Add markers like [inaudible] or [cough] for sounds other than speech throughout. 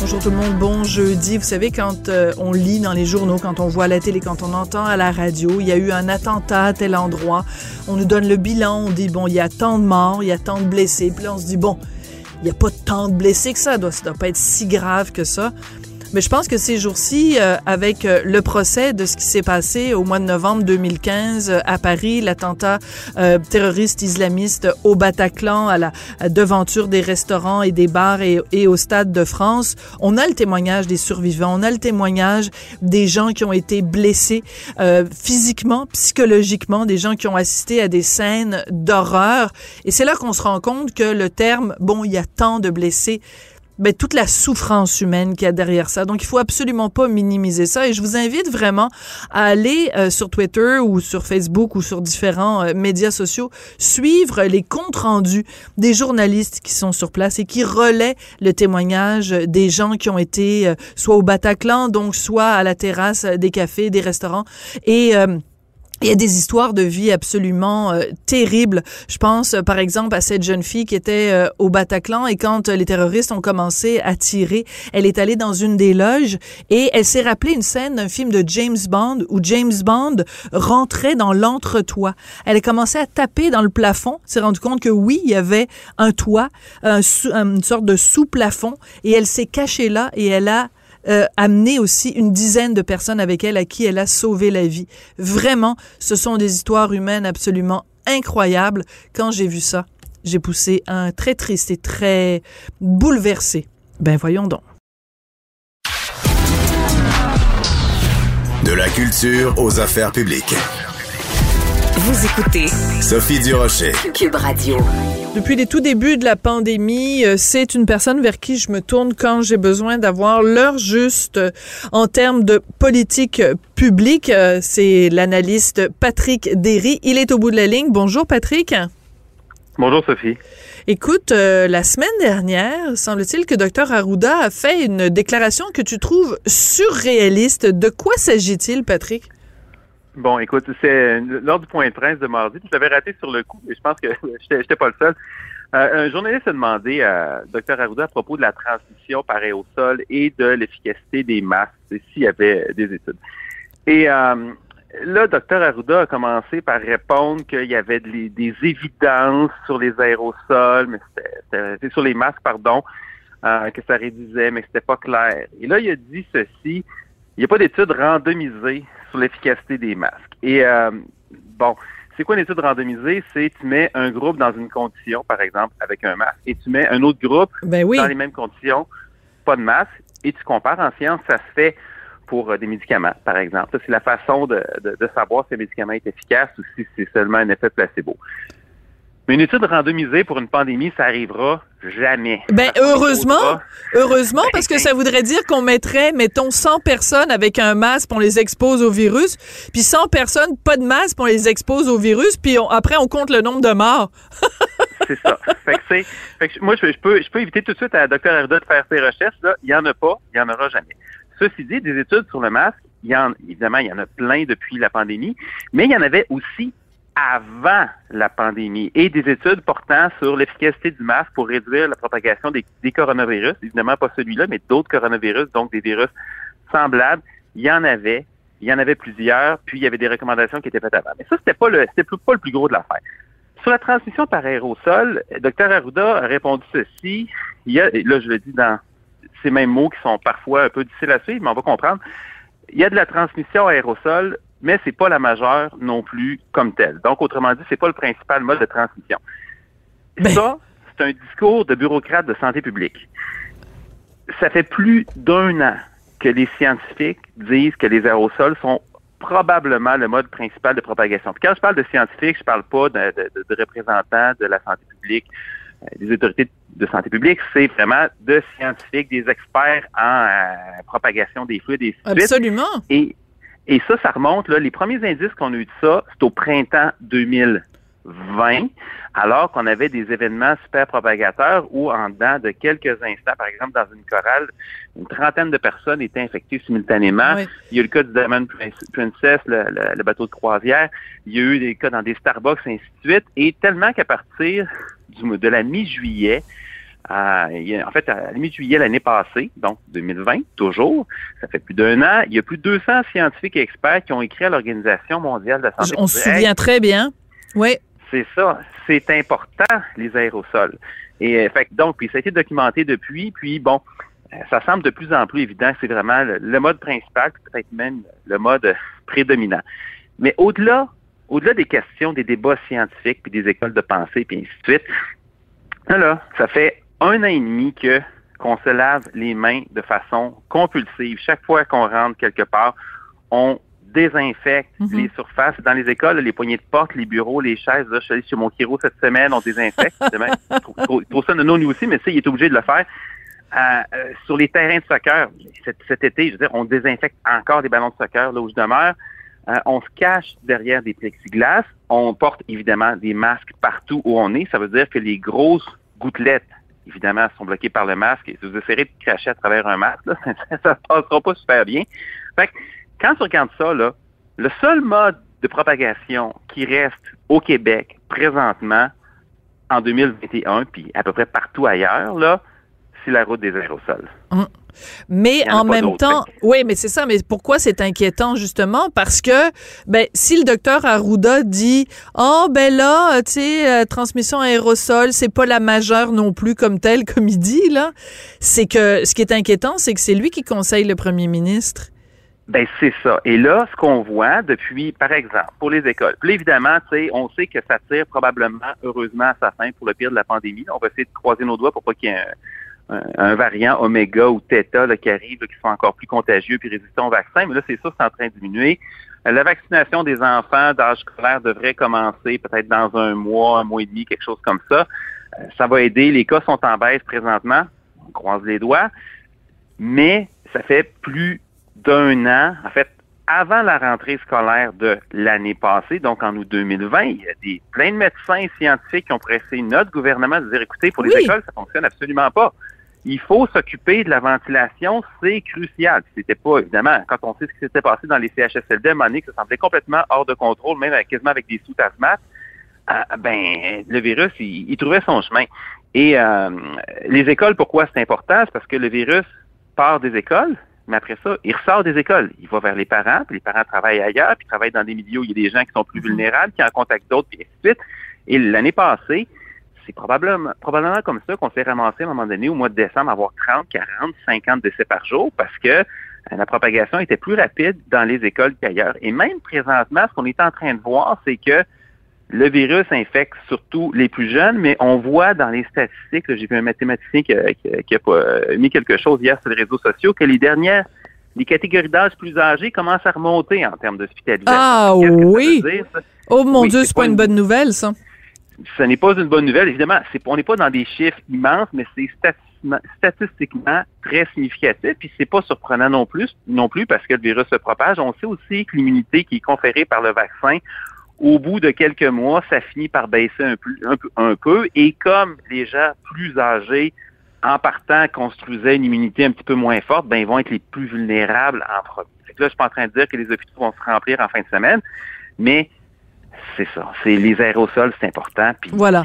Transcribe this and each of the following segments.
Bonjour tout le monde, bon jeudi. Vous savez, quand euh, on lit dans les journaux, quand on voit à la télé, quand on entend à la radio, il y a eu un attentat à tel endroit, on nous donne le bilan, on dit, bon, il y a tant de morts, il y a tant de blessés, puis là, on se dit, bon, il n'y a pas tant de blessés que ça, ça doit, ça doit pas être si grave que ça. Mais je pense que ces jours-ci, euh, avec euh, le procès de ce qui s'est passé au mois de novembre 2015 euh, à Paris, l'attentat terroriste islamiste au Bataclan, à la devanture des restaurants et des bars et, et, au Stade de France, on a le témoignage des survivants, on a le témoignage des gens qui ont été blessés physiquement, psychologiquement, des gens qui ont assisté à des scènes d'horreur. Et c'est là qu'on se rend compte que le terme, bon, il y a tant de blessés, ben, toute la souffrance humaine qu'il y a derrière ça. Donc, il faut absolument pas minimiser ça. Et je vous invite vraiment à aller euh, sur Twitter ou sur Facebook ou sur différents euh, médias sociaux, suivre les comptes rendus des journalistes qui sont sur place et qui relaient le témoignage des gens qui ont été euh, soit au Bataclan, donc soit à la terrasse des cafés, des restaurants. Et il y a des histoires de vie absolument euh, terribles. Je pense, euh, par exemple, à cette jeune fille qui était euh, au Bataclan et quand les terroristes ont commencé à tirer, elle est allée dans une des loges et elle s'est rappelé une scène d'un film de James Bond où James Bond rentrait dans l'entretoit. Elle a commencé à taper dans le plafond, s'est rendue compte que oui, il y avait un toit, un une sorte de sous-plafond et elle s'est cachée là et elle a euh, amené aussi une dizaine de personnes avec elle à qui elle a sauvé la vie. Vraiment, ce sont des histoires humaines absolument incroyables. Quand j'ai vu ça, j'ai poussé un très triste et très bouleversé. Ben voyons donc. De la culture aux affaires publiques. Vous écoutez Sophie Durocher. Cube Radio. Depuis les tout débuts de la pandémie, euh, c'est une personne vers qui je me tourne quand j'ai besoin d'avoir l'heure juste euh, en termes de politique publique. Euh, c'est l'analyste Patrick Derry. Il est au bout de la ligne. Bonjour Patrick. Bonjour Sophie. Écoute, la semaine dernière, semble-t-il que Dr Arruda a fait une déclaration que tu trouves surréaliste. De quoi s'agit-il, Patrick? Bon, écoute, c'est lors du point de presse de mardi, je l'avais raté sur le coup, et je pense que [laughs] j'étais pas le seul. Euh, un journaliste a demandé à Dr Arruda à propos de la transmission par aérosol et de l'efficacité des masques, s'il y avait des études. Et euh, là, Dr Arruda a commencé par répondre qu'il y avait des, évidences sur les aérosols, mais c'était sur les masques, pardon, euh, que ça réduisait, mais c'était pas clair. Et là, il a dit ceci il n'y a pas d'études randomisées sur l'efficacité des masques. Et euh, bon, c'est quoi une étude randomisée? C'est tu mets un groupe dans une condition, par exemple, avec un masque, et tu mets un autre groupe ben dans les mêmes conditions, pas de masque, et tu compares. En science, ça se fait pour euh, des médicaments, par exemple. C'est la façon de, savoir si un médicament est efficace ou si c'est seulement un effet placebo. Mais une étude randomisée pour une pandémie, ça arrivera jamais. Ben heureusement, heureusement parce que ça voudrait dire qu'on mettrait mettons 100 personnes avec un masque, on les expose au virus, puis 100 personnes pas de masque, on les expose au virus, puis après on compte le nombre de morts. [laughs] c'est ça. Fait que c'est fait que moi je, peux je peux éviter tout de suite à Dr Arda de faire ses recherches là, il y en a pas, il y en aura jamais. Ceci dit, des études sur le masque, il y en évidemment, il y en a plein depuis la pandémie, mais il y en avait aussi avant la pandémie et des études portant sur l'efficacité du masque pour réduire la propagation des, coronavirus, évidemment pas celui-là, mais d'autres coronavirus, donc des virus semblables. Il y en avait, il y en avait plusieurs, puis il y avait des recommandations qui étaient faites avant. Mais ça, c'était pas le, c'était pas le plus gros de l'affaire. Sur la transmission par aérosol, Dr Arruda a répondu ceci. Il y a, là, je le dis dans ces mêmes mots qui sont parfois un peu difficiles à suivre, mais on va comprendre. Il y a de la transmission aérosol mais c'est pas la majeure non plus comme telle. Donc, autrement dit, c'est pas le principal mode de transmission. Ben. Ça, c'est un discours de bureaucrate de santé publique. Ça fait plus d'un an que les scientifiques disent que les aérosols sont probablement le mode principal de propagation. Puis quand je parle de scientifiques, je parle pas de, de- de- de représentants de la santé publique, euh, des autorités de santé publique, c'est vraiment de scientifiques, des experts en euh, propagation des fluides et. Absolument. Et, et ça, ça remonte, là, les premiers indices qu'on a eu de ça, c'est au printemps 2020, alors qu'on avait des événements super propagateurs où, en dedans de quelques instants, par exemple, dans une chorale, une trentaine de personnes étaient infectées simultanément. Oui. Il y a eu le cas du Diamond Prince- Princess, le, le- le bateau de croisière. Il y a eu des cas dans des Starbucks, ainsi de suite. Et tellement qu'à partir du, de la mi-juillet, en fait, à la mi-juillet l'année passée, donc 2020, toujours, ça fait plus d'un an, il y a plus de 200 scientifiques et experts qui ont écrit à l'Organisation mondiale de la santé. On se Hey, souvient très bien. Oui. c'est ça, c'est important, les aérosols. Et euh, fait, donc, puis ça a été documenté depuis, puis bon, euh, ça semble de plus en plus évident que c'est vraiment le, le mode principal, peut-être même le mode euh, prédominant. Mais au-delà, au-delà des questions, des débats scientifiques, puis des écoles de pensée, puis ainsi de suite, là, là, ça fait un an et demi que qu'on se lave les mains de façon compulsive. Chaque fois qu'on rentre quelque part, on désinfecte Mhm. les surfaces. Dans les écoles, les poignées de porte, les bureaux, les chaises, là, je suis allé chez mon chiro cette semaine, on désinfecte. [laughs] Trouve ça nono, lui aussi, mais sais, il est obligé de le faire. Euh, euh, sur les terrains de soccer, cet, cet été, je veux dire, on désinfecte encore des ballons de soccer là où je demeure. Euh, on se cache derrière des plexiglas. On porte évidemment des masques partout où on est. Ça veut dire que les grosses gouttelettes, évidemment, sont bloquées par le masque. Et si vous essayez de cracher à travers un masque, là, [laughs] ça ne passera pas super bien. Fait que, quand tu regardes ça, là, le seul mode de propagation qui reste au Québec présentement en 2021, puis à peu près partout ailleurs, là, c'est la route des aérosols. Mais en même temps, oui, mais c'est ça. Mais pourquoi c'est inquiétant justement? Parce que, ben, si le docteur Arruda dit, oh ben là, tu sais, euh, transmission aérosol, c'est pas la majeure non plus comme telle, comme il dit là, c'est que ce qui est inquiétant, c'est que c'est lui qui conseille le premier ministre. Ben c'est ça. Et là, ce qu'on voit depuis, par exemple, pour les écoles. Puis évidemment, tu sais, on sait que ça tire probablement, heureusement, à sa fin pour le pire de la pandémie. On va essayer de croiser nos doigts pour pas qu'il y ait un, un- variant oméga ou theta là, qui arrive, là, qui soit encore plus contagieux puis résistant au vaccin. Mais là, c'est ça, c'est en train de diminuer. Euh, La vaccination des enfants d'âge scolaire devrait commencer peut-être dans un mois, un mois et demi, quelque chose comme ça. Euh, Ça va aider. Les cas sont en baisse présentement. On croise les doigts. Mais ça fait plus d'un an, en fait, avant la rentrée scolaire de l'année passée, donc en août 2020, il y a des, plein de médecins et scientifiques qui ont pressé notre gouvernement de dire, écoutez, pour les Oui. écoles, ça fonctionne absolument pas. Il faut s'occuper de la ventilation, c'est crucial. C'était pas, évidemment, quand on sait ce qui s'était passé dans les CHSLD, à un moment donné, que ça semblait complètement hors de contrôle, même quasiment avec des sous-asthmates, euh, ben, le virus, il, il trouvait son chemin. Et euh, les écoles, pourquoi c'est important? C'est parce que le virus part des écoles, mais après ça, il ressort des écoles. Il va vers les parents, puis les parents travaillent ailleurs, puis travaillent dans des milieux où il y a des gens qui sont plus vulnérables, qui en contact d'autres, puis ainsi de suite. Et l'année passée, c'est probablement, probablement comme ça qu'on s'est ramassé à un moment donné, au mois de décembre, à avoir 30, 40, 50 décès par jour, parce que euh, la propagation était plus rapide dans les écoles qu'ailleurs. Et même présentement, ce qu'on est en train de voir, c'est que le virus infecte surtout les plus jeunes, mais on voit dans les statistiques, j'ai vu un mathématicien qui, a- qui euh, mis quelque chose hier sur les réseaux sociaux, que les dernières, les catégories d'âge plus âgées commencent à remonter en termes d'hospitalisation. Ah ça oui. veut dire, ça? Oh mon Oui, Dieu, c'est pas une- bonne nouvelle ça. Ce n'est pas une bonne nouvelle. Évidemment, on n'est pas dans des chiffres immenses, mais c'est statistiquement, très significatif. Puis c'est pas surprenant non plus, non plus parce que le virus se propage. On sait aussi que l'immunité qui est conférée par le vaccin, au bout de quelques mois, ça finit par baisser un peu, un peu, un peu. Et comme les gens plus âgés, en partant, construisaient une immunité un petit peu moins forte, ben ils vont être les plus vulnérables en premier. Là, je suis pas en train de dire que les hôpitaux vont se remplir en fin de semaine, mais c'est ça. C'est les aérosols, c'est important. Puis, Voilà.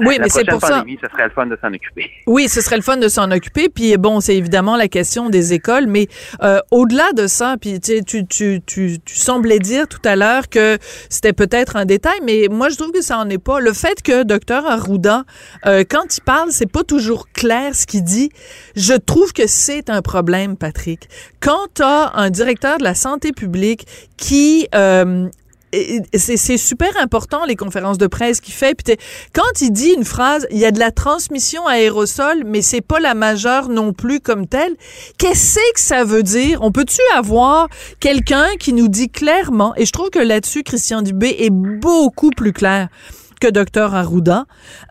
Oui, la mais c'est pour ça- pandémie, ce serait le fun de s'en occuper. Oui, ce serait le fun de s'en occuper. Puis bon, c'est évidemment la question des écoles, mais euh, au-delà de ça, puis tu, tu, tu, tu, tu semblais dire tout à l'heure que c'était peut-être un détail, mais moi je trouve que ça en est pas. Le fait que Dr Arruda, euh, quand il parle, c'est pas toujours clair ce qu'il dit. Je trouve que c'est un problème, Patrick. Quand tu as un directeur de la santé publique qui euh, c'est super important les conférences de presse qu'il fait. Puis quand il dit une phrase, il y a de la transmission aérosol, mais c'est pas la majeure non plus comme telle. Qu'est-ce que ça veut dire? On peut-tu avoir quelqu'un qui nous dit clairement Et je trouve que là-dessus, Christian Dubé est beaucoup plus clair que Dr Arruda.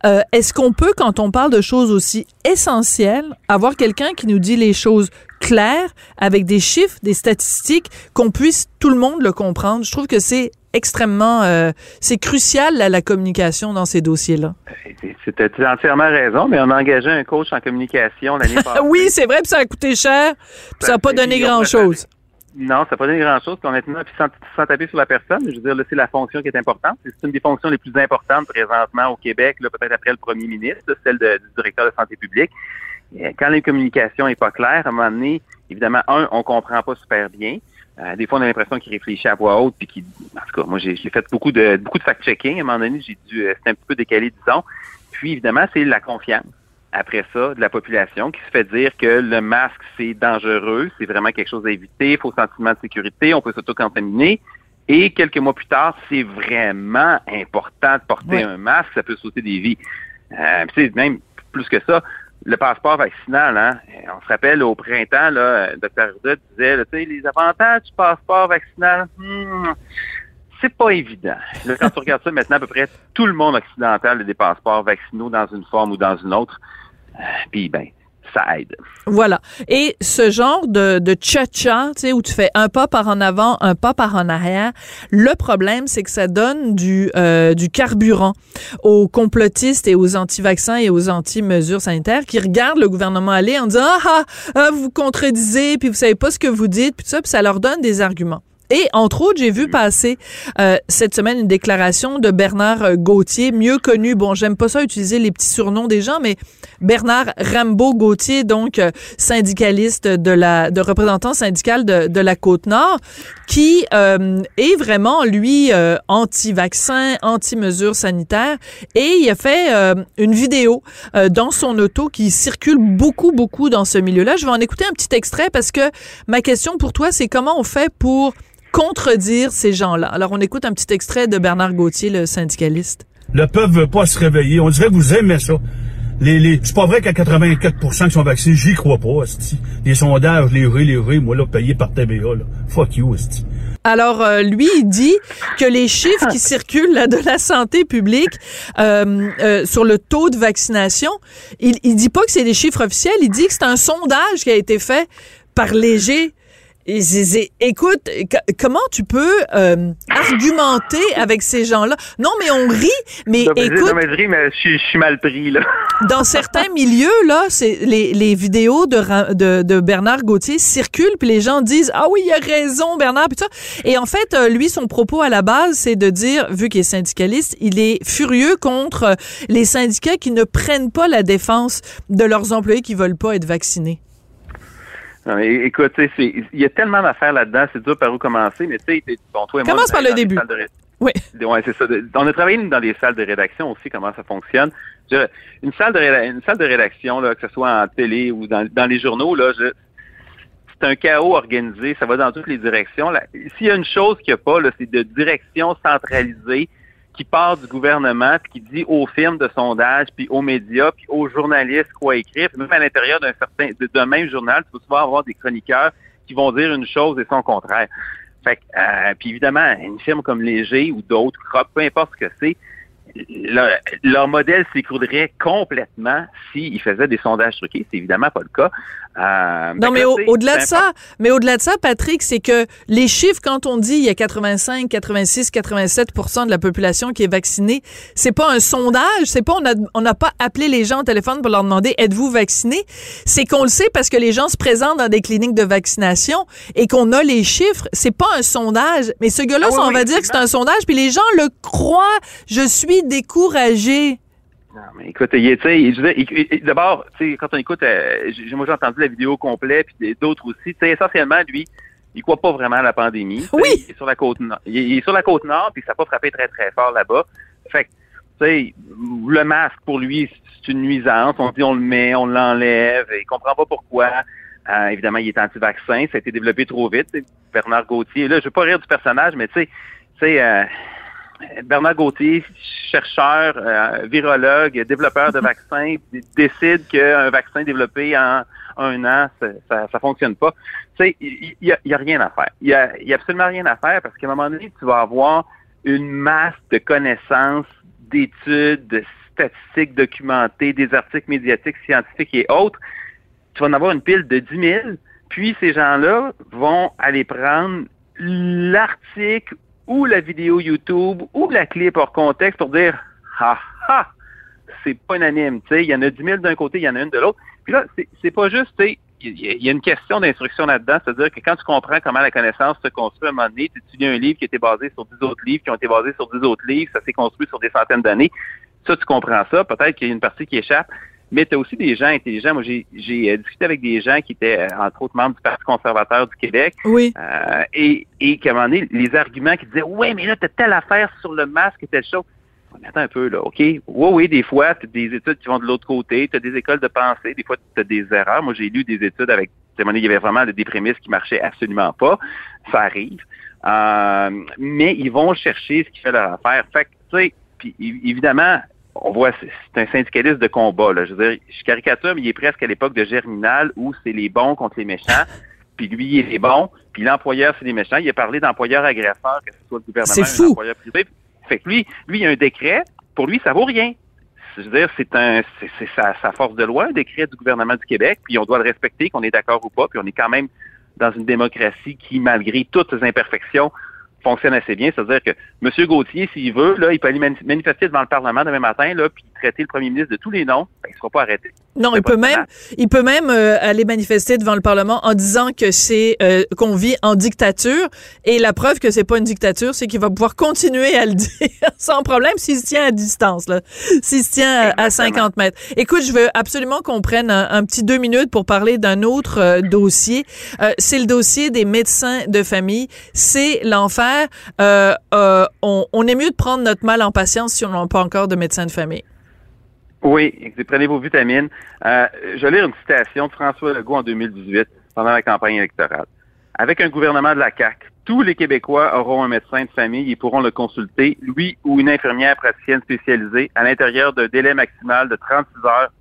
Euh, Est-ce qu'on peut, quand on parle de choses aussi essentielles, avoir quelqu'un qui nous dit les choses claires, avec des chiffres, des statistiques, qu'on puisse tout le monde le comprendre? Je trouve que c'est extrêmement, euh, c'est crucial la, la communication dans ces dossiers-là. C'était entièrement raison, mais on a engagé un coach en communication l'année [laughs] passée. oui, c'est vrai, puis ça a coûté cher, puis ça n'a pas donné grand-chose. Non, ça n'a pas donné grand-chose. Puis honnêtement, puis sans, sans taper sur la personne, je veux dire, là, c'est la fonction qui est importante. C'est une des fonctions les plus importantes présentement au Québec, là, peut-être après le premier ministre, là, celle de- du directeur de santé publique. Quand la communication n'est pas claire, à un moment donné, évidemment, un, on comprend pas super bien. Euh, des fois, on a l'impression qu'il réfléchit à voix haute, puis qu'il, en tout cas, moi, j'ai fait beaucoup de beaucoup de fact-checking. À un moment donné, j'ai dû, euh, c'était un petit peu décalé, disons. Puis, évidemment, c'est la confiance. Après ça, de la population qui se fait dire que le masque, c'est dangereux, c'est vraiment quelque chose à éviter, faux sentiment de sécurité, on peut s'auto-contaminer. Et quelques mois plus tard, c'est vraiment important de porter un masque, ça peut sauter des vies. Euh, puis même plus que ça, le passeport vaccinal, hein, on se rappelle au printemps, là, Dr. Arruda disait, tu sais, les avantages du passeport vaccinal, hmm, c'est pas évident. Là, quand tu regardes ça maintenant, à peu près tout le monde occidental a des passeports vaccinaux dans une forme ou dans une autre. Euh, Puis, ben, Voilà. Et ce genre de, de cha-cha, tu sais, où tu fais un pas par en avant, un pas par en arrière, le problème, c'est que ça donne du, euh, du carburant aux complotistes et aux anti-vaccins et aux anti-mesures sanitaires qui regardent le gouvernement aller en disant ah, ah, ah, vous vous contredisez, puis vous savez pas ce que vous dites, puis ça, puis ça leur donne des arguments. Et entre autres, j'ai vu passer euh, cette semaine une déclaration de Bernard euh, Gauthier, mieux connu, bon, j'aime pas ça utiliser les petits surnoms des gens, mais Bernard Rambo Gauthier, donc euh, syndicaliste de la, de représentant syndical de, de la Côte-Nord, qui euh, est vraiment, lui, euh, anti-vaccin, anti-mesures sanitaires, et il a fait euh, une vidéo euh, dans son auto qui circule beaucoup, beaucoup dans ce milieu-là. Je vais en écouter un petit extrait parce que ma question pour toi, c'est comment on fait pour contredire ces gens-là. Alors, on écoute un petit extrait de Bernard Gauthier, le syndicaliste. Le peuple veut pas se réveiller. On dirait que vous aimez ça. Les, les, c'est pas vrai qu'à 84% qui sont vaccinés, j'y crois pas, esti. Les sondages, les vrais, les vrais, moi là, payé par TVA, là. Fuck you. Alors, euh, lui, il dit que les chiffres qui circulent là, de la santé publique euh, euh, sur le taux de vaccination, il, il dit pas que c'est des chiffres officiels, il dit que c'est un sondage qui a été fait par Léger. Et écoute, comment tu peux euh, argumenter avec ces gens-là? Non, mais on rit, mais Non, mais, écoute, non, mais je ris, mais je, suis- je suis mal pris, là. [laughs] dans certains milieux, là, c'est les, les vidéos de, de, de Bernard Gauthier circulent, puis les gens disent Ah oui, il a raison, Bernard, puis ça. Et en fait, euh, lui, son propos à la base, c'est de dire, vu qu'il est syndicaliste, il est furieux contre euh, les syndicats qui ne prennent pas la défense de leurs employés qui veulent pas être vaccinés. Non, mais écoute, il y a tellement d'affaires là-dedans, c'est dur par où commencer, mais tu sais, bon, toi et moi. Commence par le début. salles de ré- Oui. Ouais, c'est ça. On a travaillé dans les salles de rédaction aussi, comment ça fonctionne. Je- une salle de réda- une salle de rédaction, là, que ce soit en télé ou dans, dans les journaux, là, je- c'est un chaos organisé, ça va dans toutes les directions. S'il y a une chose qu'il n'y a pas, là, c'est de direction centralisée qui part du gouvernement puis qui dit aux firmes de sondage, puis aux médias, puis aux journalistes quoi écrire. Même à l'intérieur d'un certain d'un même journal, tu peux souvent avoir des chroniqueurs qui vont dire une chose et son contraire. Fait que, euh, puis évidemment, une firme comme Léger ou d'autres, peu importe ce que c'est, leur, leur modèle s'écroulerait complètement s'ils faisaient des sondages truqués. C'est évidemment pas le cas. Euh, Non, fait mais au- au-delà de ça, mais au-delà de ça, Patrick, c'est que les chiffres, quand on dit il y a 85, 86, 87% de la population qui est vaccinée, c'est pas un sondage, c'est pas on n'a pas appelé les gens au téléphone pour leur demander êtes-vous vacciné, c'est qu'on le sait parce que les gens se présentent dans des cliniques de vaccination et qu'on a les chiffres, c'est pas un sondage, mais ce gars-là, Ah oui, on oui, va dire que c'est un sondage puis les gens le croient, je suis découragé. Non, mais écoute, il- tu d'abord, tu quand on écoute, euh, j'ai- moi j'ai entendu la vidéo complète, puis d'autres aussi, tu essentiellement, lui, il croit pas vraiment à la pandémie. Tu Oui. Il est sur la côte nord. Il est, sur la côte nord, puis ça n'a pas frappé très, très fort là-bas. Fait que, tu sais, le masque, pour lui, c'est une nuisance. On dit on le met, on l'enlève, il comprend pas pourquoi. Euh, évidemment, il est anti-vaccin, ça a été développé trop vite. tu. Bernard Gauthier, là, je veux pas rire du personnage, mais tu sais, sais, euh, Bernard Gauthier, chercheur, euh, virologue, développeur de [laughs] vaccins, décide qu'un vaccin développé en un an, ça, ça fonctionne pas. Tu sais, il y, a, y a rien à faire. Il y a, y a absolument rien à faire parce qu'à un moment donné, tu vas avoir une masse de connaissances, d'études, de statistiques documentées, des articles médiatiques, scientifiques et autres. Tu vas en avoir une pile de 10 000. Puis ces gens-là vont aller prendre l'article ou la vidéo YouTube ou la clip hors contexte pour dire ah ah c'est pas unanime, tu sais, il y en a 10 000 d'un côté, il y en a une de l'autre. Puis là, c'est- pas juste, tu sais, il y, a- une question d'instruction là-dedans, c'est-à-dire que quand tu comprends comment la connaissance se construit à un moment donné, tu étudies un livre qui a été basé sur 10 autres livres, qui ont été basés sur 10 autres livres, ça s'est construit sur des centaines d'années. Ça, tu comprends ça. Peut-être qu'il y a une partie qui échappe, mais tu as aussi des gens intelligents. Moi, j'ai euh, discuté avec des gens qui étaient, euh, entre autres, membres du Parti conservateur du Québec, Oui. euh, et, et qu'à un moment donné, les arguments qui disaient Ouais, mais là, t'as telle affaire sur le masque et telle chose. Mais attends un peu, là, OK? Oui, oui, des fois, tu as des études qui vont de l'autre côté, tu as des écoles de pensée, des fois, tu as des erreurs. Moi, j'ai lu des études avec, à un moment donné, il y avait vraiment des prémices qui marchaient absolument pas. Ça arrive. Euh, mais ils vont chercher ce qui fait leur affaire. Fait que, tu sais, puis évidemment, on voit, c'est un syndicaliste de combat, là. Je veux dire, je caricature, mais il est presque à l'époque de Germinal où c'est les bons contre les méchants. [laughs] Puis lui, il est les bons, puis l'employeur, c'est les méchants. Il a parlé d'employeur agresseur, que ce soit le gouvernement ou l'employeur privé. Fait que lui, lui, il a un décret. Pour lui, ça vaut rien. Je veux dire, c'est un, c'est c'est sa, sa force de loi, un décret du gouvernement du Québec, puis on doit le respecter, qu'on est d'accord ou pas, puis on est quand même dans une démocratie qui, malgré toutes ses imperfections, fonctionne assez bien. C'est-à-dire que M. Gauthier, s'il veut, là, il peut aller mani- manifester devant le Parlement demain matin, là, puis traiter le premier ministre de tous les noms, ben, il ne sera pas arrêté. Non, il peut même, il peut même euh, aller manifester devant le Parlement en disant que c'est euh, qu'on vit en dictature. Et la preuve que c'est pas une dictature, c'est qu'il va pouvoir continuer à le [laughs] dire sans problème s'il se tient à distance, là, s'il se tient à, à Exactement. 50 mètres. Écoute, je veux absolument qu'on prenne un, un petit deux minutes pour parler d'un autre euh, dossier. Euh, c'est le dossier des médecins de famille. C'est l'enfer. Euh, euh, on, on est mieux de prendre notre mal en patience si on n'a pas encore de médecin de famille. Oui, prenez vos vitamines. Euh, je vais lire une citation de François Legault en 2018, pendant la campagne électorale. Avec un gouvernement de la CAQ, tous les Québécois auront un médecin de famille et pourront le consulter, lui ou une infirmière praticienne spécialisée, à l'intérieur d'un délai maximal de 36 heures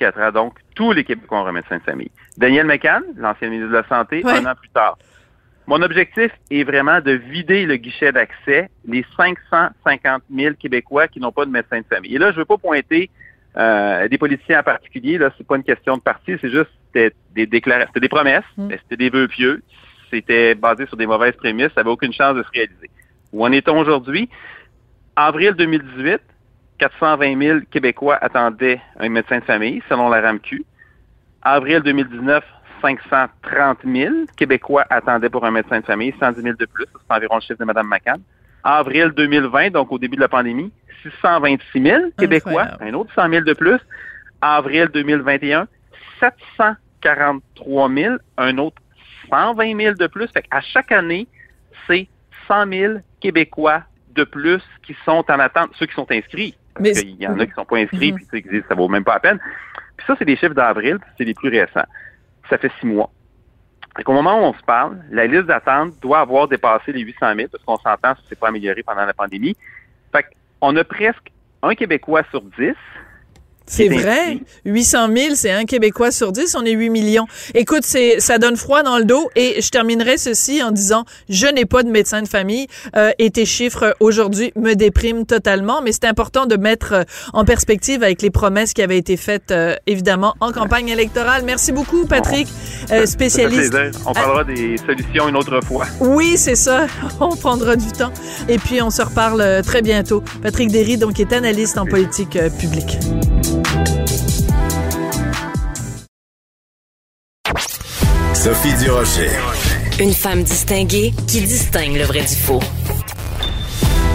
4 ans. Donc, tous les Québécois auront un médecin de famille. Daniel McCann, l'ancien ministre de la Santé, un an plus tard. Mon objectif est vraiment de vider le guichet d'accès les 550 000 Québécois qui n'ont pas de médecin de famille. Et là, je veux pas pointer euh, des politiciens en particulier. Là, c'est pas une question de parti, c'est juste c'était des déclarations, c'était des promesses, Mm. mais c'était des vœux pieux. C'était basé sur des mauvaises prémices, ça avait aucune chance de se réaliser. Où en est-on aujourd'hui? Avril 2018, 420 000 Québécois attendaient un médecin de famille, selon la RAMQ. Avril 2019, 530 000 Québécois attendaient pour un médecin de famille, 110 000 de plus. C'est environ le chiffre de Mme McCann. Avril 2020, donc au début de la pandémie, 626 000 Québécois, Incroyable. un autre 100 000 de plus. Avril 2021, 743 000, un autre 120 000 de plus. Fait à chaque année, c'est 100 000 Québécois de plus qui sont en attente, ceux qui sont inscrits. Parce qu'il y en a qui sont pas inscrits, Mhm. puis qui disent ça vaut même pas la peine. Puis ça, c'est des chiffres d'avril, puis c'est les plus récents. Ça fait six mois. Qu'au moment où on se parle, la liste d'attente doit avoir dépassé les 800 000, parce qu'on s'entend, ça s'est pas amélioré pendant la pandémie. Fait qu'on a presque un Québécois sur 10 C'est vrai. ainsi. 800 000, c'est un Québécois sur 10. On est 8 millions. Écoute, c'est, ça donne froid dans le dos. Et je terminerai ceci en disant, je n'ai pas de médecin de famille euh, et tes chiffres euh, aujourd'hui me dépriment totalement. Mais c'est important de mettre euh, en perspective avec les promesses qui avaient été faites, euh, évidemment, en campagne électorale. Merci beaucoup, Patrick, euh, spécialiste. On parlera des solutions une autre fois. Oui, c'est ça. [laughs] On prendra du temps. Et puis, on se reparle très bientôt. Patrick Derry, donc, est analyste en politique publique. Sophie Durocher. Une femme distinguée qui distingue le vrai du faux.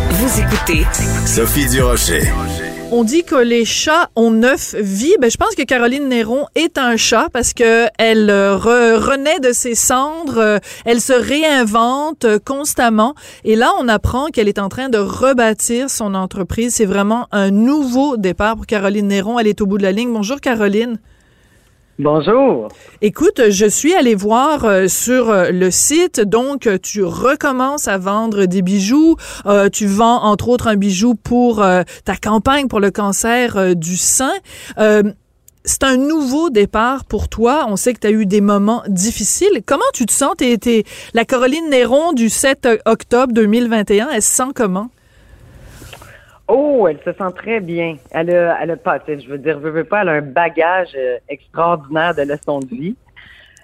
Vous écoutez Sophie Durocher. On dit que les chats ont neuf vies. Ben, je pense que Caroline Néron est un chat parce que elle euh, re- renaît de ses cendres, euh, elle se réinvente euh, constamment. Et là, on apprend qu'elle est en train de rebâtir son entreprise. C'est vraiment un nouveau départ pour Caroline Néron. Elle est au bout de la ligne. Bonjour, Caroline. Bonjour. Écoute, je suis allée voir euh, sur euh, le site, donc euh, tu recommences à vendre des bijoux. Tu vends entre autres un bijou pour ta campagne pour le cancer du sein. C'est un nouveau départ pour toi. On sait que tu as eu des moments difficiles. Comment tu te sens? T'es, la Caroline Néron du 7 octobre 2021. Elle se sent comment? Oh, elle se sent très bien. Elle a, elle a pas, je veux dire, je veux pas, elle a un bagage euh, extraordinaire de leçons de vie.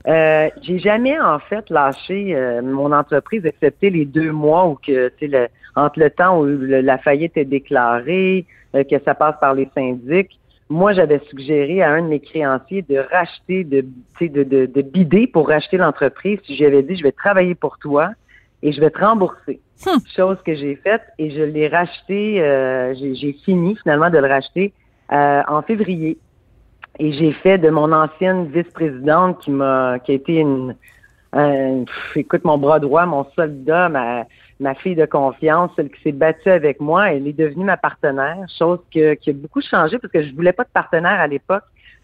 Euh, j'ai jamais en fait lâché euh, mon entreprise, excepté les deux mois où que, le- entre le temps où la faillite est déclarée, euh, que ça passe par les syndics. Moi, j'avais suggéré à un de mes créanciers de racheter, de, de, de, de bider pour racheter l'entreprise. J'avais dit, je vais travailler pour toi et je vais te rembourser. Chose que j'ai faite et je l'ai racheté, euh, j'ai fini finalement de le racheter euh, en février. Et j'ai fait de mon ancienne vice-présidente qui m'a qui a été une pff, écoute mon bras droit, mon soldat, ma ma fille de confiance, celle qui s'est battue avec moi, elle est devenue ma partenaire, chose que, qui a beaucoup changé parce que je voulais pas de partenaire à l'époque.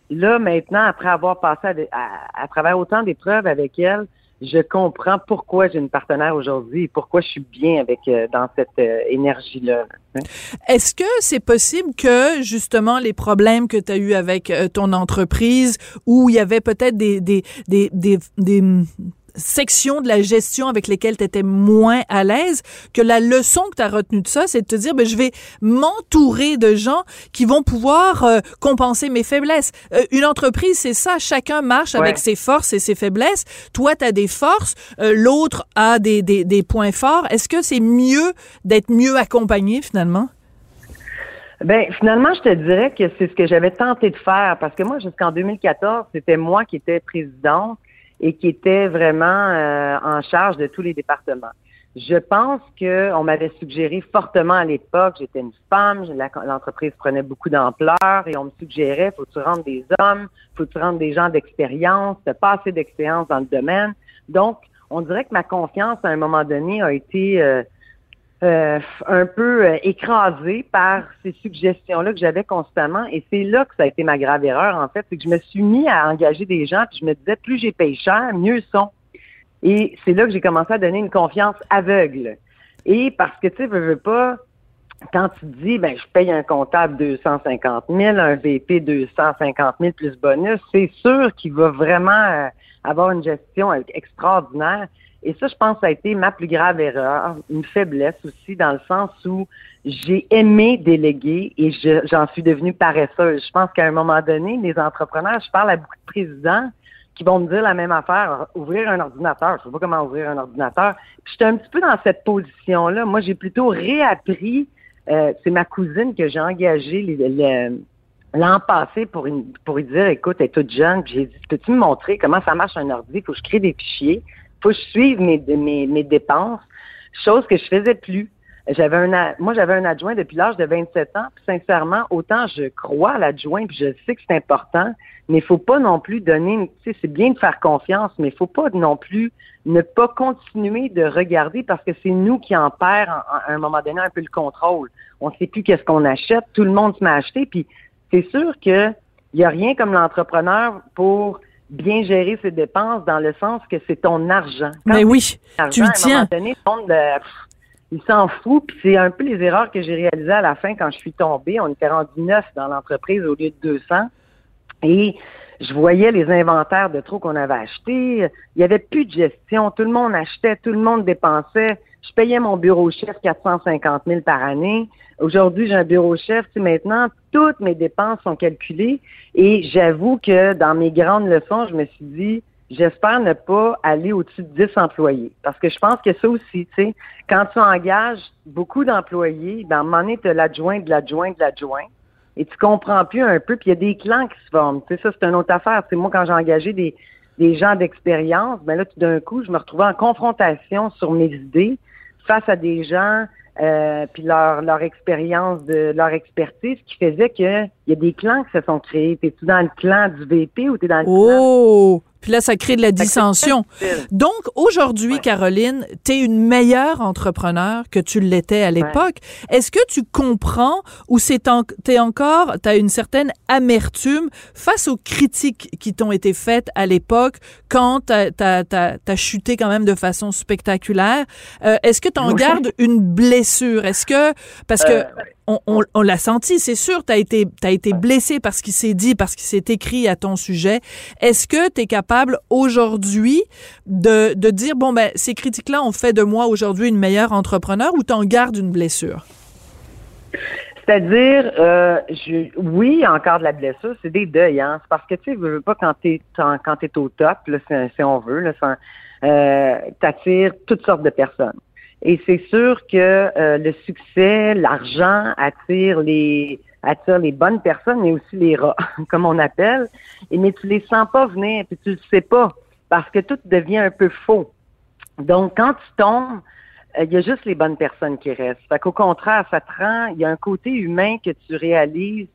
Là, maintenant, après avoir passé à, à- à travers autant d'épreuves avec elle, je comprends pourquoi j'ai une partenaire aujourd'hui et pourquoi je suis bien avec euh, dans cette euh, énergie-là. hein. Est-ce que c'est possible que justement les problèmes que tu as eu avec euh, ton entreprise où il y avait peut-être des des des des, des, sections de la gestion avec lesquelles tu étais moins à l'aise, que la leçon que tu as retenue de ça, c'est de te dire ben je vais m'entourer de gens qui vont pouvoir euh, compenser mes faiblesses. Euh, une entreprise, c'est ça, chacun marche Ouais. avec ses forces et ses faiblesses. Toi, tu as des forces, euh, l'autre a des, des, des points forts. Est-ce que c'est mieux d'être mieux accompagné finalement? Ben finalement, je te dirais que c'est ce que j'avais tenté de faire parce que moi, jusqu'en 2014, c'était moi qui étais présidente et qui était vraiment euh, en charge de tous les départements. Je pense que on m'avait suggéré fortement à l'époque, j'étais une femme, l'entreprise prenait beaucoup d'ampleur et on me suggérait, faut que tu rentres des hommes, faut que tu rentres des gens d'expérience, t'as pas assez d'expérience dans le domaine. Donc, on dirait que ma confiance à un moment donné a été euh, euh, un peu euh, écrasée par ces suggestions-là que j'avais constamment. Et c'est là que ça a été ma grave erreur, en fait. C'est que je me suis mis à engager des gens, puis je me disais, plus j'ai payé cher, mieux sont. Et c'est là que j'ai commencé à donner une confiance aveugle. Et parce que, tu sais, veux, veux pas, quand tu dis, ben, je paye un comptable 250 000, un VP 250 000 plus bonus, c'est sûr qu'il va vraiment euh, avoir une gestion extraordinaire. Et ça, je pense ça a été ma plus grave erreur, une faiblesse aussi, dans le sens où j'ai aimé déléguer et je- j'en suis devenue paresseuse. Je pense qu'à un moment donné, les entrepreneurs, je parle à beaucoup de présidents qui vont me dire la même affaire, ouvrir un ordinateur. Je sais pas comment ouvrir un ordinateur. J'étais un petit peu dans cette position-là. Moi, j'ai plutôt réappris. euh, c'est ma cousine que j'ai engagée l'an passé pour, lui dire, écoute, elle est toute jeune. J'ai dit, peux-tu me montrer comment ça marche un ordi? Faut que je crée des fichiers. Faut que je suive mes, mes, mes dépenses. Chose que je faisais plus. J'avais un, moi, j'avais un adjoint depuis l'âge de 27 ans. Puis sincèrement, autant je crois à l'adjoint, puis je sais que c'est important, mais il faut pas non plus donner, tu sais, c'est bien de faire confiance, mais il faut pas non plus ne pas continuer de regarder parce que c'est nous qui en perd à un moment donné un peu le contrôle. On sait plus qu'est-ce qu'on achète, tout le monde se met à acheter, puis c'est sûr que il y a rien comme l'entrepreneur pour bien gérer ses dépenses dans le sens que c'est ton argent. Quand Mais oui, argent, tu le à un tiens. moment donné, tout le monde, euh, pff, il s'en fout. Puis c'est un peu les erreurs que j'ai réalisées à la fin quand je suis tombée. On était rendu neuf dans l'entreprise au lieu de 200. Et je voyais les inventaires de trop qu'on avait achetés. Il y avait plus de gestion. Tout le monde achetait, tout le monde dépensait. Je payais mon bureau chef 450 000 par année. Aujourd'hui, j'ai un bureau chef. Tu sais, maintenant, toutes mes dépenses sont calculées. Et j'avoue que dans mes grandes leçons, je me suis dit, j'espère ne pas aller au-dessus de 10 employés. Parce que je pense que ça aussi, tu sais, quand tu engages beaucoup d'employés, ben, à un moment donné, tu l'adjoint de l'adjoint de l'adjoint. Et tu comprends plus un peu, puis il y a des clans qui se forment. Tu sais, ça, c'est une autre affaire. C'est moi, quand j'ai engagé des, des gens d'expérience, ben là, tout d'un coup, je me retrouvais en confrontation sur mes idées face à des gens, euh, puis leur, leur expérience, de leur expertise, qui faisait que il y a des clans qui se sont créés. T'es-tu dans le clan du VP ou t'es dans le clan? Oh! Puis là, ça crée de la dissension. Donc, aujourd'hui, Caroline, tu es une meilleure entrepreneur que tu l'étais à l'époque. Est-ce que tu comprends ou c'est en, t'es encore, tu as une certaine amertume face aux critiques qui t'ont été faites à l'époque quand tu as, chuté quand même de façon spectaculaire? Euh, est-ce que tu en gardes une blessure? Est-ce que, parce que... Euh, on, l'a senti, c'est sûr, tu as été, as été blessé parce qu'il s'est dit, parce qu'il s'est écrit à ton sujet. Est-ce que tu es capable aujourd'hui de, de dire, bon, ben, ces critiques-là ont fait de moi aujourd'hui une meilleure entrepreneur ou t'en gardes une blessure? C'est-à-dire, euh, je, oui, encore de la blessure, c'est des deuils, hein. C'est parce que tu sais, veux pas quand t'es quand t'es au top, là, si, on veut, là, euh, t'attires toutes sortes de personnes. Et c'est sûr que euh, le succès, l'argent attire les attire les bonnes personnes, mais aussi les rats, [laughs] comme on appelle. Et mais tu les sens pas venir, puis tu le sais pas, parce que tout devient un peu faux. Donc quand tu tombes, euh, il y a juste les bonnes personnes qui restent. Fait qu'au contraire, ça te rend, il y a un côté humain que tu réalises,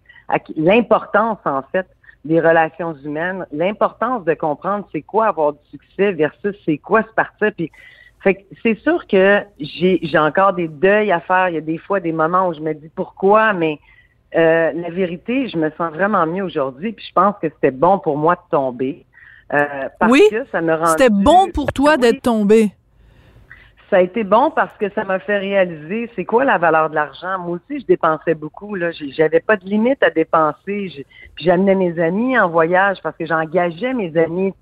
l'importance en fait des relations humaines, l'importance de comprendre c'est quoi avoir du succès versus c'est quoi se partir. Puis fait que c'est sûr que j'ai, j'ai encore des deuils à faire. Il y a des fois des moments où je me dis pourquoi, mais euh, la vérité, je me sens vraiment mieux aujourd'hui. Puis je pense que c'était bon pour moi de tomber. Euh, parce oui, que ça me rend. C'était bon pour toi d'être tombé. Ça a été bon parce que ça m'a fait réaliser c'est quoi la valeur de l'argent. Moi aussi, je dépensais beaucoup. Là, j'avais pas de limite à dépenser. Puis j'amenais mes amis en voyage parce que j'engageais mes amis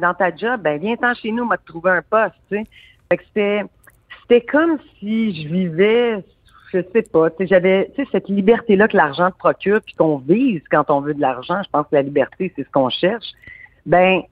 dans ta job, ben viens-t'en chez nous, on va te trouver un poste, tu sais. Fait que c'était, c'était comme si je vivais, je sais pas, tu sais, j'avais, tu sais, cette liberté-là que l'argent te procure puis qu'on vise quand on veut de l'argent. Je pense que la liberté, c'est ce qu'on cherche. Ben,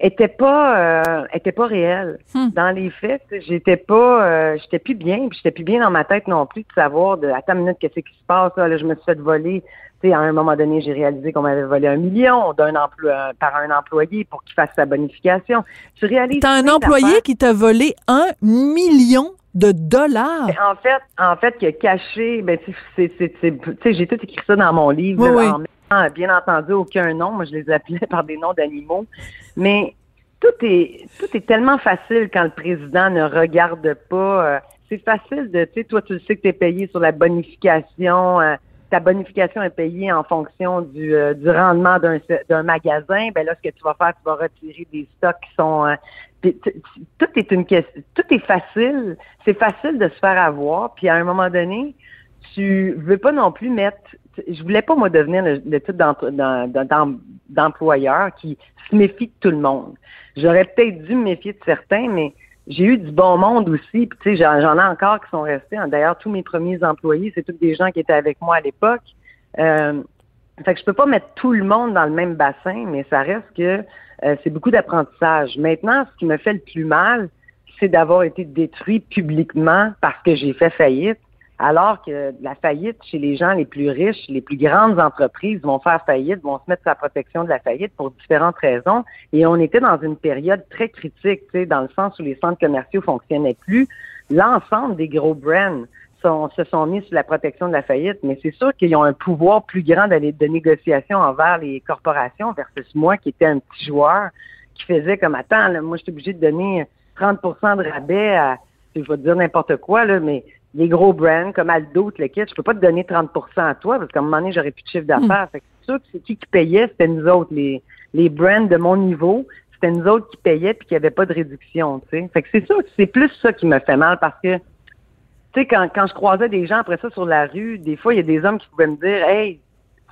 était pas euh, était pas réelle. Hmm. Dans les faits, j'étais pas euh, j'étais plus bien, puis j'étais plus bien dans ma tête non plus de savoir de attends une minute qu'est-ce qui se passe là, je me suis fait voler sais, à un moment donné, j'ai réalisé qu'on m'avait volé un million d'un emploi par un employé pour qu'il fasse sa bonification. Tu réalises. T'as un employé qui t'a volé un million de dollars. En fait, en fait, qui a caché, ben, c'est, j'ai tout écrit ça dans mon livre, en mettant, bien entendu, aucun nom. Moi, je les appelais [laughs] par des noms d'animaux. Mais tout est, tout est tellement facile quand le président ne regarde pas. Euh, c'est facile de, tu sais, toi, tu le sais que tu es payé sur la bonification, euh, ta bonification est payée en fonction du, euh, rendement d'un magasin, ben là, ce que tu vas faire, tu vas retirer des stocks qui sont... Euh, tout est une question, tout est facile. C'est facile de se faire avoir. Puis à un moment donné, tu veux pas non plus mettre. Je voulais pas moi devenir le type d'employeur qui se méfie de tout le monde. J'aurais peut-être dû me méfier de certains, mais j'ai eu du bon monde aussi. Puis, tu sais, j'en ai encore qui sont restés. D'ailleurs, tous mes premiers employés, c'est tous des gens qui étaient avec moi à l'époque. Euh, fait que je peux pas mettre tout le monde dans le même bassin, mais ça reste que euh, c'est beaucoup d'apprentissage. Maintenant, ce qui me fait le plus mal, c'est d'avoir été détruit publiquement parce que j'ai fait faillite alors que la faillite chez les gens les plus riches, les plus grandes entreprises vont faire faillite, vont se mettre sur la protection de la faillite pour différentes raisons. Et on était dans une période très critique, dans le sens où les centres commerciaux fonctionnaient plus. L'ensemble des gros brands se sont mis sur la protection de la faillite, mais c'est sûr qu'ils ont un pouvoir plus grand de, de négociation envers les corporations versus moi qui était un petit joueur qui faisait comme attends, là, moi je suis obligé de donner 30% de rabais à je vais te dire n'importe quoi, là, mais les gros brands comme Aldo, le kit, je peux pas te donner 30% à toi parce qu'à un moment donné, j'aurais plus de chiffre d'affaires. c'est sûr que c'est qui qui payait, c'était nous autres, les, les brands de mon niveau. C'était nous autres qui payaient puis qu'il n'y avait pas de réduction, tu sais. Fait que c'est sûr que c'est plus ça qui me fait mal parce que, tu sais, quand, quand je croisais des gens après ça sur la rue, des fois, il y a des hommes qui pouvaient me dire, hey,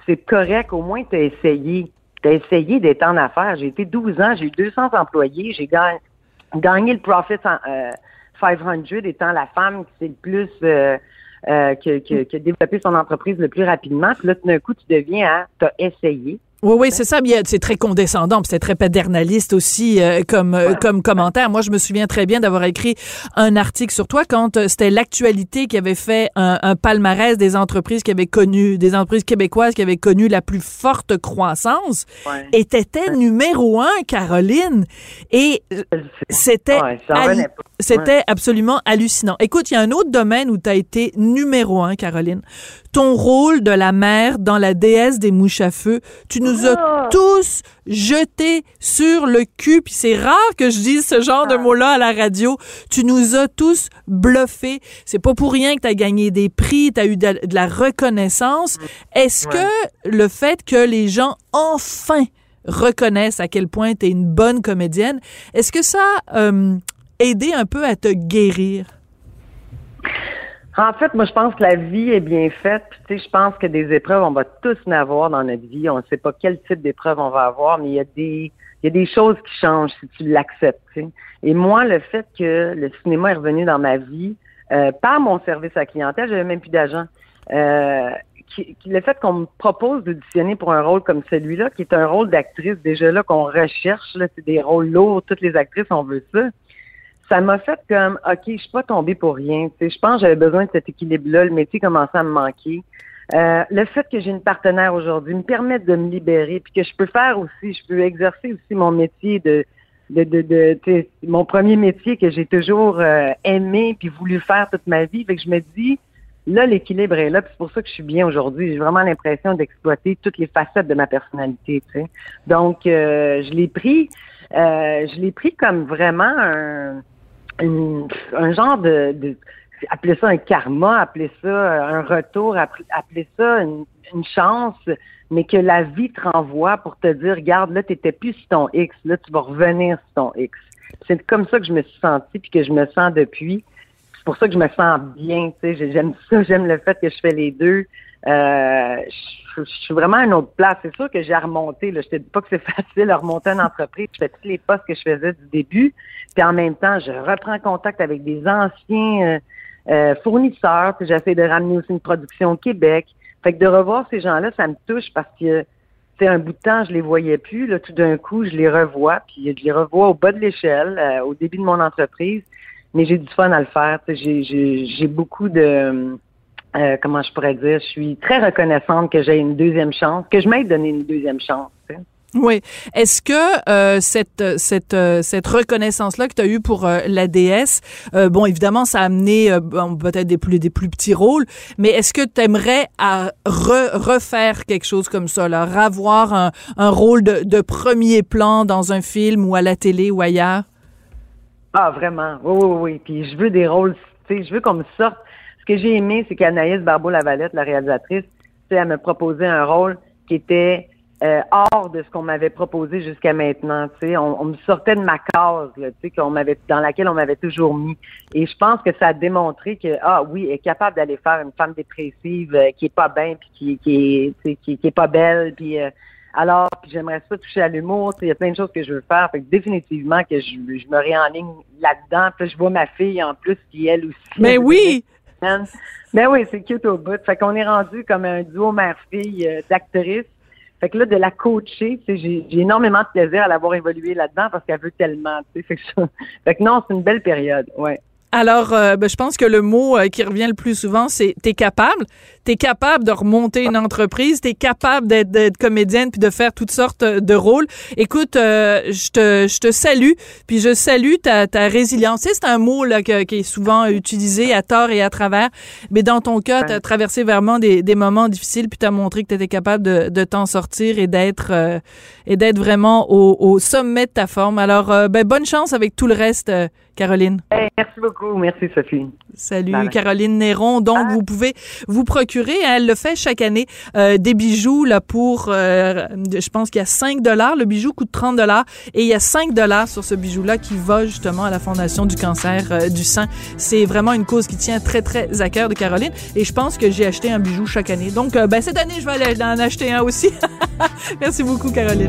c'est correct, au moins, tu as essayé. Tu as essayé d'être en affaires. J'ai été 12 ans, j'ai eu 200 employés, j'ai gagné, gagné le profit en, euh, 500 étant la femme qui s'est le plus euh, euh, qui, qui, a développé son entreprise le plus rapidement. Puis là, tout d'un coup, tu deviens à t'as essayé. Oui, oui, c'est ça. C'est très condescendant, c'est très paternaliste aussi euh, comme euh, comme commentaire. Moi, je me souviens très bien d'avoir écrit un article sur toi quand euh, c'était l'actualité qui avait fait un, un, palmarès des entreprises qui avaient connu, des entreprises québécoises qui avaient connu la plus forte croissance. Et t'étais numéro un, Caroline. Et c'était c'était absolument hallucinant. Écoute, il y a un autre domaine où tu as été numéro un, Caroline ton rôle de la mère dans La déesse des mouches à feu. Tu nous as tous jetés sur le cul. Puis c'est rare que je dise ce genre de Ah. mots-là à la radio. Tu nous as tous bluffés. C'est pas pour rien que tu as gagné des prix, tu as eu de, de la reconnaissance. Est-ce Ouais. que le fait que les gens enfin reconnaissent à quel point tu es une bonne comédienne, est-ce que ça a euh, aidé un peu à te guérir? En fait, moi, je pense que la vie est bien faite. Tu sais, je pense que des épreuves, on va tous en avoir dans notre vie. On ne sait pas quel type d'épreuve on va avoir, mais il y a des, choses qui changent si tu l'acceptes. Et moi, le fait que le cinéma est revenu dans ma vie euh, par mon service à clientèle, j'avais même plus d'agent. Euh, le fait qu'on me propose d'auditionner pour un rôle comme celui-là, qui est un rôle d'actrice déjà là qu'on recherche, là, c'est des rôles lourds, toutes les actrices on veut ça ça m'a fait comme, OK, je suis pas tombée pour rien. Tu sais, je pense que j'avais besoin de cet équilibre-là. Le métier commençait à me manquer. Euh, le fait que j'ai une partenaire aujourd'hui me permet de me libérer, puis que je peux faire aussi, je peux exercer aussi mon métier de, de, de, de mon premier métier que j'ai toujours euh, aimé puis voulu faire toute ma vie. Fait que je me dis, là, l'équilibre est là, puis c'est pour ça que je suis bien aujourd'hui. J'ai vraiment l'impression d'exploiter toutes les facettes de ma personnalité. Donc, euh, je l'ai pris, euh, je l'ai pris comme vraiment un un genre de, de appelez ça un karma, appelez ça un retour, appelez ça une, chance, mais que la vie te renvoie pour te dire, regarde, là, t'étais plus ton X, là, tu vas revenir sur ton X. C'est comme ça que je me suis sentie puis que je me sens depuis. C'est pour ça que je me sens bien, tu sais, j'aime ça, j'aime le fait que je fais les deux. Euh, je, suis vraiment à une autre place. C'est sûr que j'ai à remonter. Là. Je te dis pas que c'est [laughs] facile à remonter une entreprise. Je fais tous les postes que je faisais du début. Puis en même temps, je reprends contact avec des anciens euh, euh, fournisseurs. Puis j'essaie de ramener aussi une production au Québec. Fait que de revoir ces gens-là, ça me touche parce que c'est un bout de temps, je les voyais plus. Là, tout d'un coup, je les revois. Puis je les revois au bas de l'échelle, euh, au début de mon entreprise. Mais j'ai du fun à le faire. J'ai beaucoup de euh, comment je pourrais dire, je suis très reconnaissante que j'ai une deuxième chance, que je m'aie donné une deuxième chance. Oui. Est-ce que euh, cette cette euh, cette reconnaissance là que tu as eue pour euh, la déesse, euh, bon évidemment ça a amené euh, bon, peut-être des plus des plus petits rôles, mais est-ce que tu aimerais à re- refaire quelque chose comme ça là, revoir un, un rôle de, de premier plan dans un film ou à la télé ou ailleurs? Ah, vraiment. Oui, oui, oui. Puis je veux des rôles, tu sais, je veux qu'on me sorte. Ce que j'ai aimé, c'est qu'Anaïs Barbeau-Lavalette, la réalisatrice, tu sais, elle me proposait un rôle qui était euh, hors de ce qu'on m'avait proposé jusqu'à maintenant. Tu sais, on, on me sortait de ma case, là, tu sais, qu'on m'avait, dans laquelle on m'avait toujours mis. Et je pense que ça a démontré que, ah oui, elle est capable d'aller faire une femme dépressive euh, qui est pas bien, puis qui, qui, est, tu sais, qui, qui est pas belle, puis euh, alors, puis j'aimerais ça toucher à l'humour. tu sais, Il y a plein de choses que je veux faire. Fait que définitivement que je, je me réenligne là-dedans. Puis là, je vois ma fille en plus qui, elle aussi. Mais oui, Mais oui, c'est cute au bout. Fait qu'on est rendu comme un duo mère-fille euh, d'actrices. Fait que là, de la coacher, j'ai énormément de plaisir à l'avoir évolué là-dedans parce qu'elle veut tellement. Fait que, fait que non, c'est une belle période. Ouais. Alors, euh, ben, je pense que le mot euh, qui revient le plus souvent, c'est t'es capable. T'es capable de remonter une entreprise. T'es capable d'être, comédienne puis de faire toutes sortes euh, de rôles. Écoute, euh, je te, je te salue. Puis je salue ta, ta résilience. C'est un mot là, que- qui est souvent utilisé à tort et à travers. Mais dans ton cas, t'as traversé vraiment des, des moments difficiles puis t'as montré que t'étais capable de, de t'en sortir et d'être euh, et d'être vraiment au, au sommet de ta forme. Alors, ben, bonne chance avec tout le reste, Caroline. Hey, merci beaucoup. Merci, Sophie. Salut Bye. Caroline Néron. Donc vous pouvez vous procurer, hein, elle le fait chaque année, euh, des bijoux là pour, euh, je pense qu'il y a 5 dollars. Le bijou coûte 30 dollars et il y a 5 dollars sur ce bijou là qui va justement à la fondation du cancer euh, du sein. C'est vraiment une cause qui tient très très à cœur de Caroline et je pense que j'ai acheté un bijou chaque année. Donc ben cette année je vais aller en acheter un aussi. [laughs] Merci beaucoup Caroline.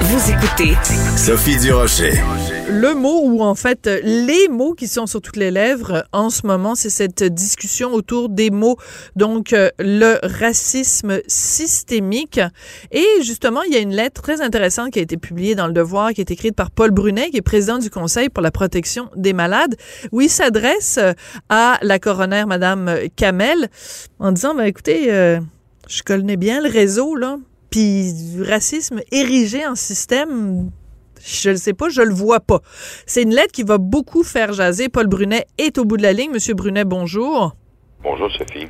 Vous écoutez Sophie Durocher. le mot ou en fait les mots qui sont sur toutes les lèvres en ce moment, c'est cette discussion autour des mots, donc euh, le racisme systémique. Et justement, il y a une lettre très intéressante qui a été publiée dans Le Devoir, qui est écrite par Paul Brunet, qui est président du Conseil pour la protection des malades, où il s'adresse euh, à la coroner, Madame Kamel, en disant, ben, écoutez, euh, je connais bien le réseau, là, puis du racisme érigé en système, Je ne sais pas, je le vois pas. C'est une lettre qui va beaucoup faire jaser. Paul Brunet est au bout de la ligne. Monsieur Brunet, bonjour. Bonjour, Sophie.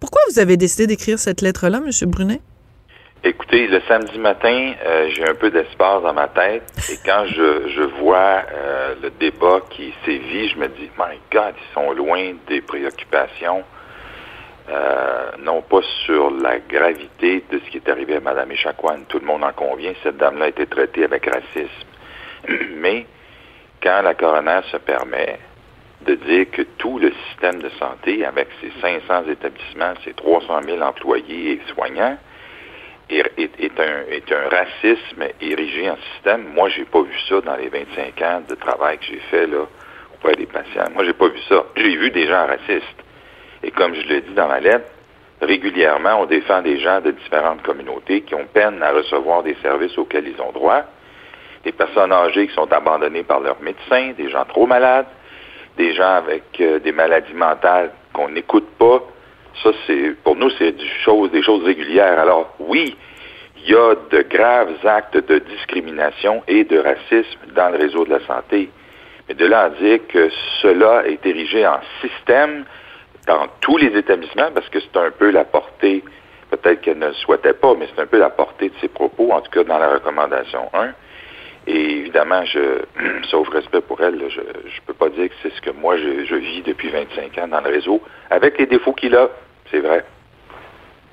Pourquoi vous avez décidé d'écrire cette lettre-là, Monsieur Brunet? Écoutez, le samedi matin, euh, j'ai un peu d'espace dans ma tête et quand je, je vois euh, le débat qui sévit, je me dis, my God, ils sont loin des préoccupations, euh, non pas sur la gravité de ce qui est arrivé à Mme Echaquan, tout le monde en convient, cette dame-là a été traitée avec racisme, [clears throat] mais quand la coroner se permet de dire que tout le système de santé, avec ses 500 établissements, ses 300 000 employés et soignants, est, un, racisme érigé en système. Moi, j'ai pas vu ça dans les 25 ans de travail que j'ai fait là auprès des patients. Moi, j'ai pas vu ça. J'ai vu des gens racistes. Et comme je l'ai dit dans ma lettre, régulièrement, on défend des gens de différentes communautés qui ont peine à recevoir des services auxquels ils ont droit, des personnes âgées qui sont abandonnées par leurs médecins, des gens trop malades, des gens avec euh, des maladies mentales qu'on n'écoute pas, ça, c'est pour nous, c'est des choses, des choses régulières. Alors, oui, il y a de graves actes de discrimination et de racisme dans le réseau de la santé. Mais de là à dire que cela est érigé en système dans tous les établissements, parce que c'est un peu la portée, peut-être qu'elle ne le souhaitait pas, mais c'est un peu la portée de ses propos, en tout cas dans la recommandation 1. Et évidemment, je, [clears throat] sauf respect pour elle, je ne peux pas dire que c'est ce que moi je, je, vis depuis 25 ans dans le réseau, avec les défauts qu'il a, c'est vrai.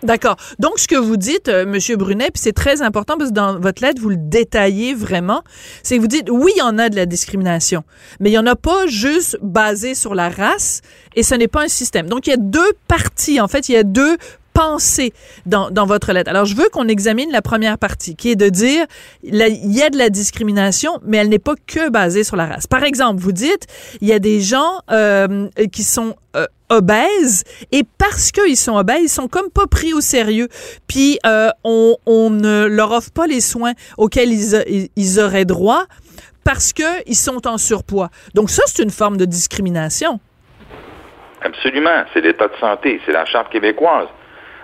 D'accord. Donc, ce que vous dites, euh, Monsieur Brunet, puis c'est très important parce que dans votre lettre, vous le détaillez vraiment, c'est que vous dites, oui, il y en a de la discrimination, mais il n'y en a pas juste basé sur la race et ce n'est pas un système. Donc, il y a deux parties, en fait, il y a deux pensée dans, votre lettre. Alors, je veux qu'on examine la première partie, qui est de dire, il y a de la discrimination, mais elle n'est pas que basée sur la race. Par exemple, vous dites, il y a des gens euh, qui sont euh, obèses et parce qu'ils sont obèses, ils sont comme pas pris au sérieux. Puis euh, on, on ne leur offre pas les soins auxquels ils, ils auraient droit parce qu'ils sont en surpoids. Donc ça, c'est une forme de discrimination. Absolument. C'est l'état de santé. C'est la charte québécoise.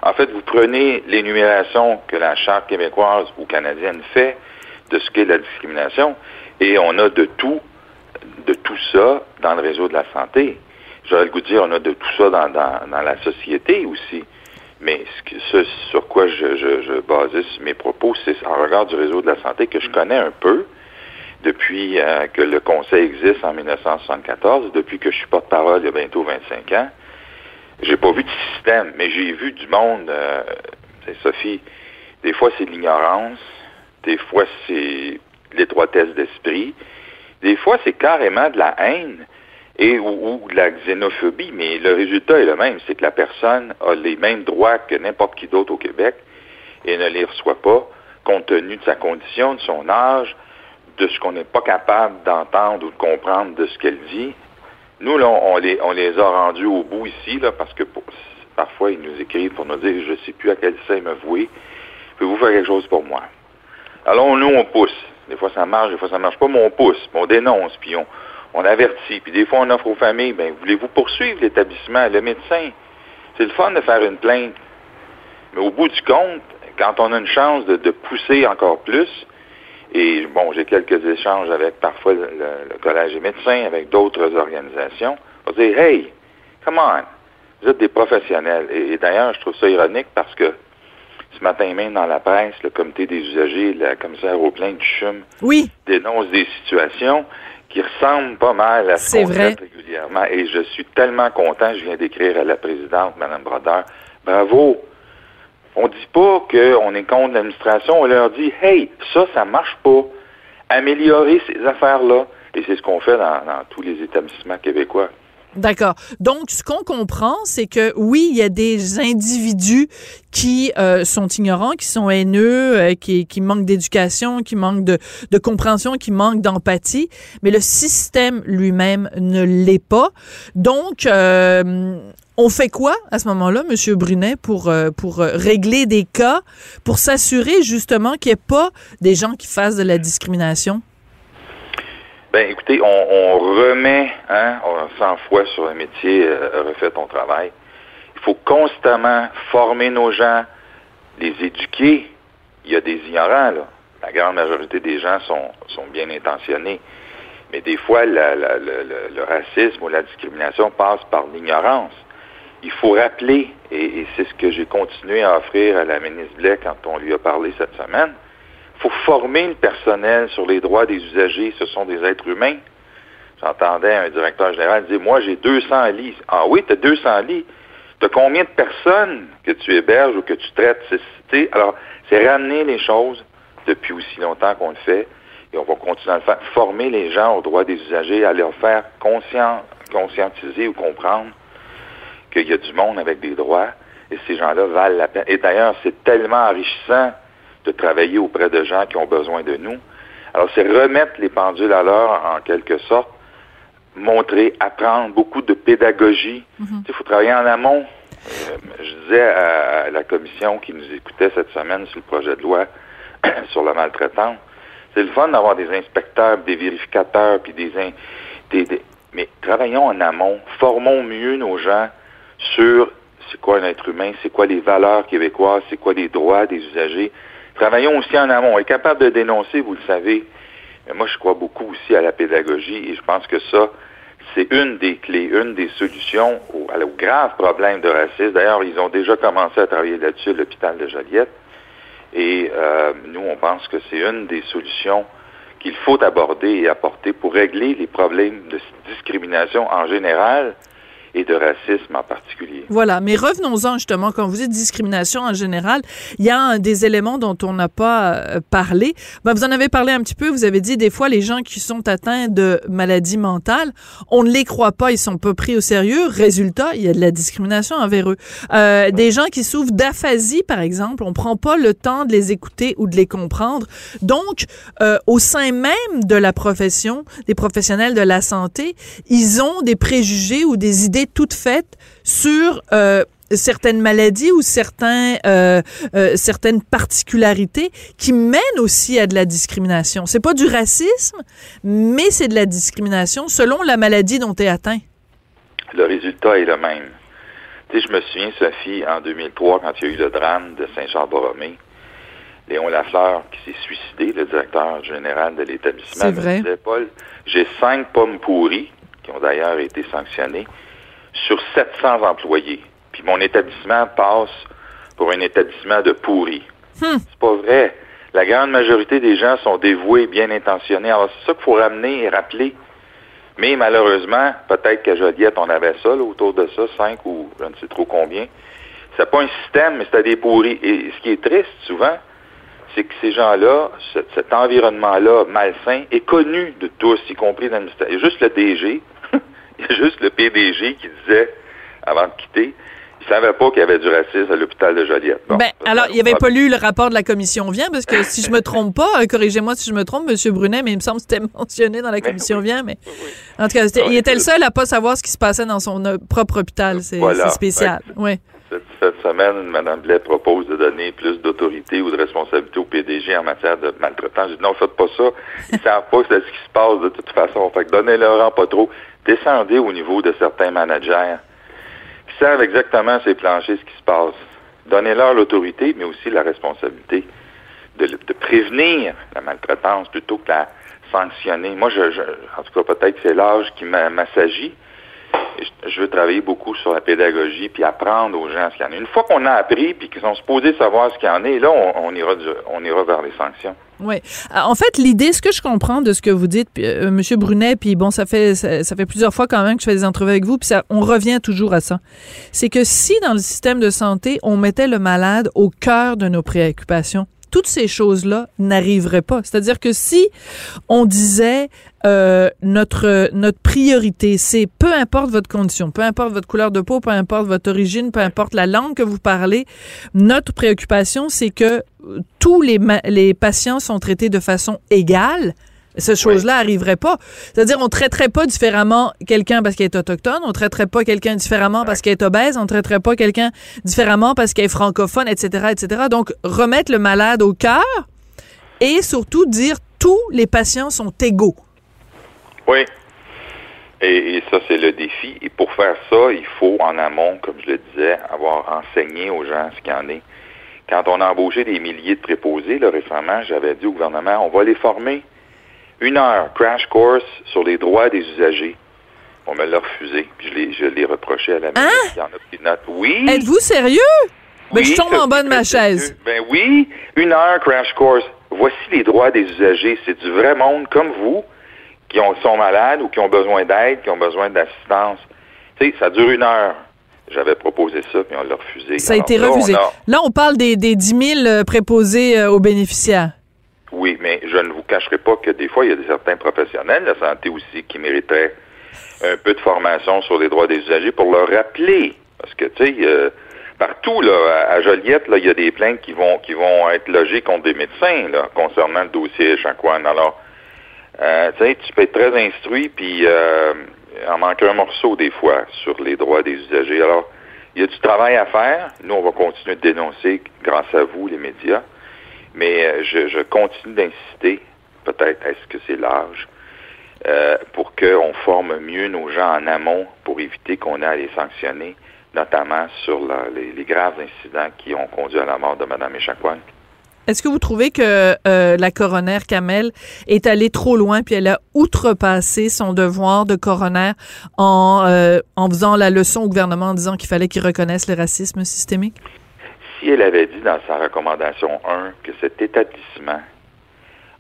En fait, vous prenez l'énumération que la Charte québécoise ou canadienne fait de ce qu'est la discrimination, et on a de tout, de tout ça dans le réseau de la santé. J'aurais le goût de dire, on a de tout ça dans, dans, la société aussi. Mais ce, sur quoi je, je, je basais mes propos, c'est en regard du réseau de la santé que je connais un peu depuis euh, que le Conseil existe en 1974, depuis que je suis porte-parole il y a bientôt 25 ans. J'ai pas vu de système, mais j'ai vu du monde, euh, Sophie, des fois c'est de l'ignorance, des fois c'est l'étroitesse d'esprit, des fois c'est carrément de la haine et ou, de la xénophobie, mais le résultat est le même, c'est que la personne a les mêmes droits que n'importe qui d'autre au Québec et ne les reçoit pas compte tenu de sa condition, de son âge, de ce qu'on n'est pas capable d'entendre ou de comprendre de ce qu'elle dit, nous, on les, on les a rendus au bout ici, là, parce que parfois, ils nous écrivent pour nous dire, je ne sais plus à quel sein me vouer. Pouvez-vous faire quelque chose pour moi? Alors, nous, on pousse. Des fois, ça marche, des fois, ça marche pas, mais on pousse, on dénonce, puis on, on avertit. Puis des fois, on offre aux familles, ben, voulez-vous poursuivre l'établissement, le médecin? C'est le fun de faire une plainte. Mais au bout du compte, quand on a une chance de pousser encore plus, et bon, j'ai quelques échanges avec parfois le, Collège des médecins, avec d'autres organisations. On va dire, hey, come on, vous êtes des professionnels. Et, d'ailleurs, je trouve ça ironique parce que ce matin même dans la presse, le comité des usagers, la commissaire au plein du CHUM, oui. dénonce des situations qui ressemblent pas mal à ce qu'on fait régulièrement. Et je suis tellement content, je viens d'écrire à la présidente, Mme Brodeur, bravo, on dit pas qu'on est contre l'administration, on leur dit Hey, ça, ça marche pas. Améliorer ces affaires-là. Et c'est ce qu'on fait dans, tous les établissements québécois. D'accord. Donc, ce qu'on comprend, c'est que oui, il y a des individus qui euh, sont ignorants, qui sont haineux, euh, qui, manquent d'éducation, qui manquent de, de compréhension, qui manquent d'empathie, mais le système lui-même ne l'est pas. Donc, euh, on fait quoi à ce moment-là, Monsieur Brunet, pour, euh, euh, régler des cas, pour s'assurer justement qu'il n'y ait pas des gens qui fassent de la discrimination? Ben, écoutez, on, remet hein, 100 fois sur le métier, euh, refait ton travail. Il faut constamment former nos gens, les éduquer. Il y a des ignorants, là. la grande majorité des gens sont, bien intentionnés. Mais des fois, le racisme ou la discrimination passe par l'ignorance. Il faut rappeler, et, c'est ce que j'ai continué à offrir à la ministre Blais quand on lui a parlé cette semaine, il faut former le personnel sur les droits des usagers. Ce sont des êtres humains. J'entendais un directeur général dire, moi j'ai 200 lits. Ah oui, tu as 200 lits. Tu as combien de personnes que tu héberges ou que tu traites? Tu sais, alors, c'est ramener les choses depuis aussi longtemps qu'on le fait et on va continuer à le faire. Former les gens aux droits des usagers, à leur faire conscient, conscientiser ou comprendre qu'il y a du monde avec des droits et ces gens-là valent la peine. Et d'ailleurs, c'est tellement enrichissant de travailler auprès de gens qui ont besoin de nous. Alors, c'est remettre les pendules à l'heure en quelque sorte, montrer, apprendre, beaucoup de pédagogie. Sais, Il faut travailler en amont. Euh, je disais à la commission qui nous écoutait cette semaine sur le projet de loi [clears throat] sur la maltraitance, c'est le fun d'avoir des inspecteurs, des vérificateurs, puis des, in- des, des- Mais travaillons en amont, formons mieux nos gens sur c'est quoi un être humain, c'est quoi les valeurs québécoises, c'est quoi les droits des usagers. Travaillons aussi en amont. On est capable de dénoncer, vous le savez. Moi, je crois beaucoup aussi à la pédagogie et je pense que ça, c'est une des clés, une des solutions au, au grave problème de racisme. D'ailleurs, ils ont déjà commencé à travailler là-dessus à l'hôpital de Joliette. Et euh, nous, on pense que c'est une des solutions qu'il faut aborder et apporter pour régler les problèmes de discrimination en général et de racisme en particulier. Voilà, mais revenons-en justement, quand vous dites discrimination en général, il y a un des éléments dont on n'a pas euh, parlé. Ben, vous en avez parlé un petit peu, vous avez dit des fois les gens qui sont atteints de maladies mentales, on ne les croit pas, ils sont pas pris au sérieux. Résultat, il y a de la discrimination envers eux. Euh, des gens qui souffrent d'aphasie, par exemple, on prend pas le temps de les écouter ou de les comprendre. Donc, euh, au sein même de la profession, des professionnels de la santé, ils ont des préjugés ou des idées toutes faites sur euh, certaines maladies ou certains, euh, euh, certaines particularités qui mènent aussi à de la discrimination. C'est pas du racisme, mais c'est de la discrimination selon la maladie dont tu es atteint. Le résultat est le même. Tu sais, je me souviens, Sophie, en 2003, quand il y a eu le drame de Saint-Jean-Borromée, Léon Lafleur, qui s'est suicidé, le directeur général de l'établissement, C'est me vrai. disait, Paul, j'ai cinq pommes pourries, qui ont d'ailleurs été sanctionnées, sur 700 employés. Puis mon établissement passe pour un établissement de pourris. Hmm. C'est pas vrai. La grande majorité des gens sont dévoués, bien intentionnés. Alors, c'est ça qu'il faut ramener et rappeler. Mais malheureusement, peut-être qu'à Joliette, on avait ça, là, autour de ça, cinq ou je ne sais trop combien. C'est pas un système, mais c'était des pourris. Et ce qui est triste, souvent, c'est que ces gens-là, ce- cet environnement-là malsain, est connu de tous, y compris dans a juste le DG, [laughs] il y a juste le PDG qui disait, avant de quitter, il savait pas qu'il y avait du racisme à l'hôpital de Joliette. Bon, Ben, alors, il avait un pas lu le rapport de la commission Vient, parce que si je me trompe pas, euh, corrigez-moi si je me trompe, Monsieur Brunet, mais il me semble que c'était [laughs] mentionné dans la commission Vient, mais en tout cas, c'était- il était le seul à pas savoir ce qui se passait dans son euh, propre hôpital. C'est Voilà. spécial. Oui. Cette, cette semaine, Mme Blais propose de donner plus d'autorité ou de responsabilité au PDG en matière de maltraitance. J'ai dit non, faites pas ça. Ils [laughs] savent pas c'est ce qui se passe de toute façon. Fait que donnez-leur en pas trop. Descendez au niveau de certains managers qui savent exactement ces planchers ce qui se passe. Donnez-leur l'autorité, mais aussi la responsabilité de, de prévenir la maltraitance plutôt que la sanctionner. Moi, je, je- en tout cas, peut-être que c'est l'âge qui m'a- m'assagit. Je, veux travailler beaucoup sur la pédagogie puis apprendre aux gens ce qu'il y en a. Une fois qu'on a appris puis qu'ils sont supposés savoir ce qu'il y en est, là, on, ira, on ira vers les sanctions. Oui. Euh, En fait, l'idée, ce que je comprends de ce que vous dites, euh, Monsieur Brunet, puis bon, ça fait ça fait plusieurs fois quand même que je fais des entrevues avec vous, puis ça, on revient toujours à ça. C'est que si dans le système de santé, on mettait le malade au cœur de nos préoccupations, toutes ces choses-là n'arriveraient pas. C'est-à-dire que si on disait euh, notre notre priorité, c'est peu importe votre condition, peu importe votre couleur de peau, peu importe votre origine, peu importe la langue que vous parlez, notre préoccupation, c'est que euh, tous les, les patients sont traités de façon égale. Cette chose-là arriverait pas. C'est-à-dire, on traiterait pas différemment quelqu'un parce qu'il est autochtone, on traiterait pas quelqu'un différemment parce qu'il est obèse, on traiterait pas quelqu'un différemment parce qu'il est francophone, etc., etc. Donc, remettre le malade au cœur et surtout dire tous les patients sont égaux. Oui. Et, et ça, c'est le défi. Et pour faire ça, il faut, en amont, comme je le disais, avoir enseigné aux gens ce qu'il y en est, quand on a embauché des milliers de préposés, là, récemment, j'avais dit au gouvernement, on va les former une heure, crash course sur les droits des usagers. On me l'a refusé, puis je l'ai, je l'ai reproché à la ministre qui en a pris note. Oui! Êtes-vous sérieux? Ben, Oui, je tombe en bas de ma chaise. Ben oui, une heure crash course. Voici les droits des usagers. C'est du vrai monde comme vous qui ont, sont malades ou qui ont besoin d'aide, qui ont besoin d'assistance. Tu sais, ça dure une heure. J'avais proposé ça, puis on l'a refusé. Ça a Alors été là, on refusé. a- Là, on parle des, des 10 000 euh, préposés euh, aux bénéficiaires. Oui, mais je ne vous cacherai pas que des fois, il y a des certains professionnels de la santé aussi qui mériteraient un peu de formation sur les droits des usagers pour leur rappeler. Parce que, tu sais, euh, partout, là, à Joliette, là, il y a des plaintes qui vont qui vont être logées contre des médecins, là, concernant le dossier Echaquan. Alors, euh, tu sais, tu peux être très instruit, puis euh, en manquer un morceau des fois sur les droits des usagers. Alors, il y a du travail à faire. Nous, on va continuer de dénoncer grâce à vous, les médias. Mais euh, je, je continue d'insister, peut-être est-ce que c'est l'âge, euh, pour qu'on forme mieux nos gens en amont pour éviter qu'on ait à les sanctionner, notamment sur la- les, les graves incidents qui ont conduit à la mort de Mme Echaquan. Est-ce que vous trouvez que euh, la coroner Kamel est allée trop loin puis elle a outrepassé son devoir de coroner en, euh, en faisant la leçon au gouvernement en disant qu'il fallait qu'il reconnaisse le racisme systémique? Si elle avait dit dans sa recommandation 1 que cet établissement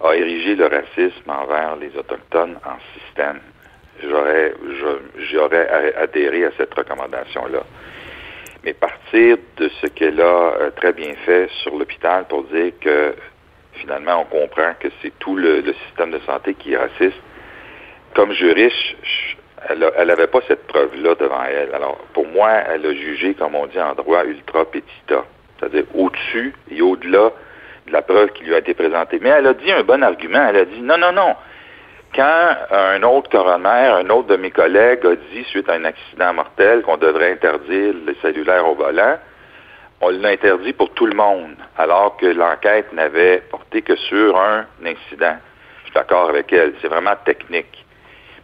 a érigé le racisme envers les Autochtones en système, j'aurais j'aurais adhéré à cette recommandation-là. Mais partir de ce qu'elle a euh, très bien fait sur l'hôpital pour dire que finalement on comprend que c'est tout le, système de santé qui est raciste, comme juriste, elle n'avait pas cette preuve-là devant elle. Alors, pour moi, elle a jugé, comme on dit en droit, ultra petita, c'est-à-dire au-dessus et au-delà de la preuve qui lui a été présentée. Mais elle a dit un bon argument. Elle a dit non, non, non. Quand un autre coroner, un autre de mes collègues a dit, suite à un accident mortel, qu'on devrait interdire les cellulaires au volant, on l'a interdit pour tout le monde, alors que l'enquête n'avait porté que sur un incident. Je suis d'accord avec elle. C'est vraiment technique.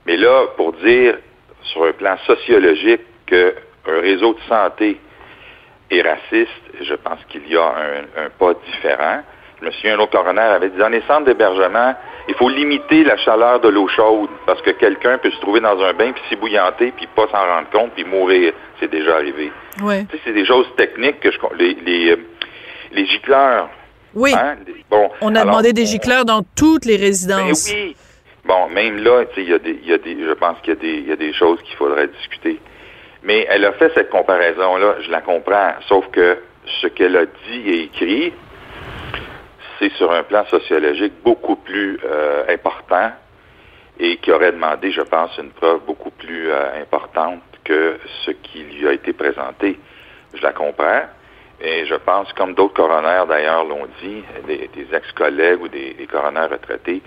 Mais là, pour dire sur un plan sociologique qu'un réseau de santé est raciste, je pense qu'il y a un, un pas différent. Je me souviens, un autre coroner avait dit, dans les centres d'hébergement, il faut limiter la chaleur de l'eau chaude parce que quelqu'un peut se trouver dans un bain puis s'ébouillanter puis pas s'en rendre compte puis mourir. C'est déjà arrivé. Oui. Tu sais, c'est des choses techniques que je... Les, les, euh, les gicleurs, Oui. hein, bon, On a alors, demandé des gicleurs dans toutes les ben résidences. oui. Bon, même là, tu sais, il y a des, il y a des, je pense qu'il y a des, il y a des choses qu'il faudrait discuter. Mais elle a fait cette comparaison-là, je la comprends. Sauf que ce qu'elle a dit et écrit, c'est sur un plan sociologique beaucoup plus euh, important et qui aurait demandé, je pense, une preuve beaucoup plus euh, importante que ce qui lui a été présenté. Je la comprends. Et je pense, comme d'autres coronaires d'ailleurs l'ont dit, des, ex-collègues ou des, des coronaires retraités,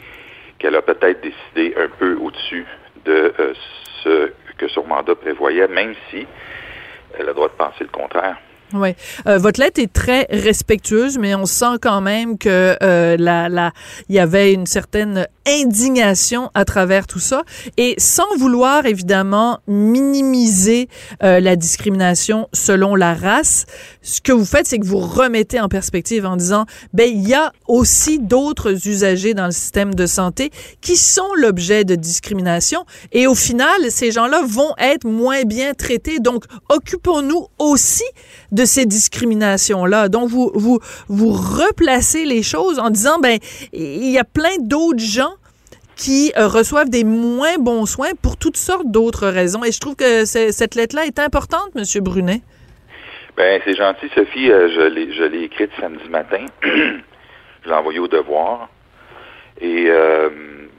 qu'elle a peut-être décidé un peu au-dessus de euh, ce que son mandat prévoyait, même si elle a le droit de penser le contraire. Oui. Euh, votre lettre est très respectueuse, mais on sent quand même que euh, la, il y avait une certaine indignation à travers tout ça, et sans vouloir évidemment minimiser euh, la discrimination selon la race, ce que vous faites, c'est que vous remettez en perspective en disant, ben il y a aussi d'autres usagers dans le système de santé qui sont l'objet de discrimination, et au final, ces gens-là vont être moins bien traités. Donc, occupons-nous aussi de ces discriminations-là. Donc, vous, vous, vous replacez les choses en disant, ben, il y a plein d'autres gens qui euh, reçoivent des moins bons soins pour toutes sortes d'autres raisons. Et je trouve que cette lettre-là est importante, Monsieur Brunet. Ben, c'est gentil, Sophie. Euh, je l'ai, écrite samedi matin. [clears throat] je l'ai envoyée au devoir. Et euh,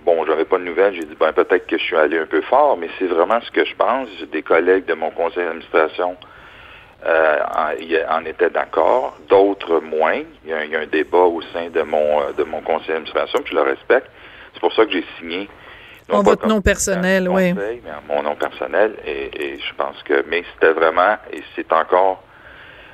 bon, j'avais pas de nouvelles. J'ai dit, ben, peut-être que je suis allé un peu fort, mais c'est vraiment ce que je pense. Des collègues de mon conseil d'administration euh, en, étaient d'accord, d'autres moins. Il y, a, un- il y a un débat au sein de mon euh, de mon conseil d'administration, puis je le respecte. C'est pour ça que j'ai signé. non En votre nom personnel, oui. mais en mon nom personnel. Et, et je pense que, mais c'était vraiment, et c'est encore,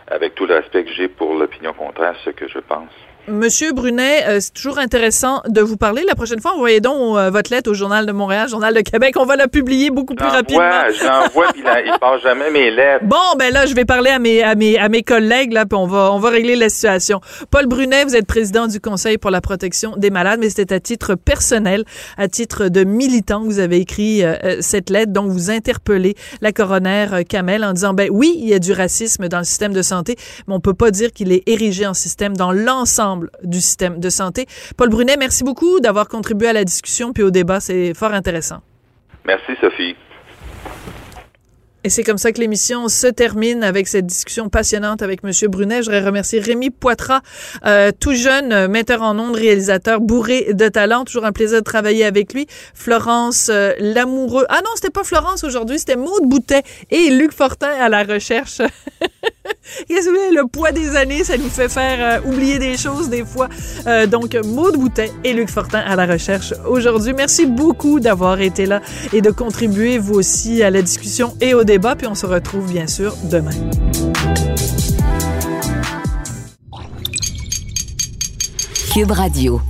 avec tout le respect que j'ai pour l'opinion contraire, ce que je pense. Monsieur Brunet, euh, c'est toujours intéressant de vous parler. La prochaine fois, envoyez donc euh, votre lettre au Journal de Montréal, Journal de Québec. On va la publier beaucoup plus rapidement. Ouais, je l'envoie, puis il, il passe jamais mes lettres. Bon, ben là, je vais parler à mes, à mes, à mes collègues, là, puis on va, on va régler la situation. Paul Brunet, vous êtes président du Conseil pour la protection des malades, mais c'était à titre personnel, à titre de militant, que vous avez écrit euh, euh, cette lettre, dont vous interpellez la coroner euh, Kamel en disant, ben oui, il y a du racisme dans le système de santé, mais on peut pas dire qu'il est érigé en système dans l'ensemble du système de santé. Paul Brunet, merci beaucoup d'avoir contribué à la discussion puis au débat. C'est fort intéressant. Merci, Sophie. Et c'est comme ça que l'émission se termine avec cette discussion passionnante avec Monsieur Brunet. Je voudrais remercier Rémi Poitras, euh, tout jeune euh, metteur en ondes, réalisateur bourré de talent. Toujours un plaisir de travailler avec lui. Florence euh, Lamoureux. Ah non, c'était pas Florence aujourd'hui, c'était Maude Boutet et Luc Fortin à la recherche. [laughs] [laughs] Qu'est-ce que le poids des années, ça nous fait faire euh, oublier des choses des fois. Euh, donc, Maude Boutet et Luc Fortin à la recherche aujourd'hui. Merci beaucoup d'avoir été là et de contribuer vous aussi à la discussion et au débat. Puis on se retrouve bien sûr demain. Cube Radio.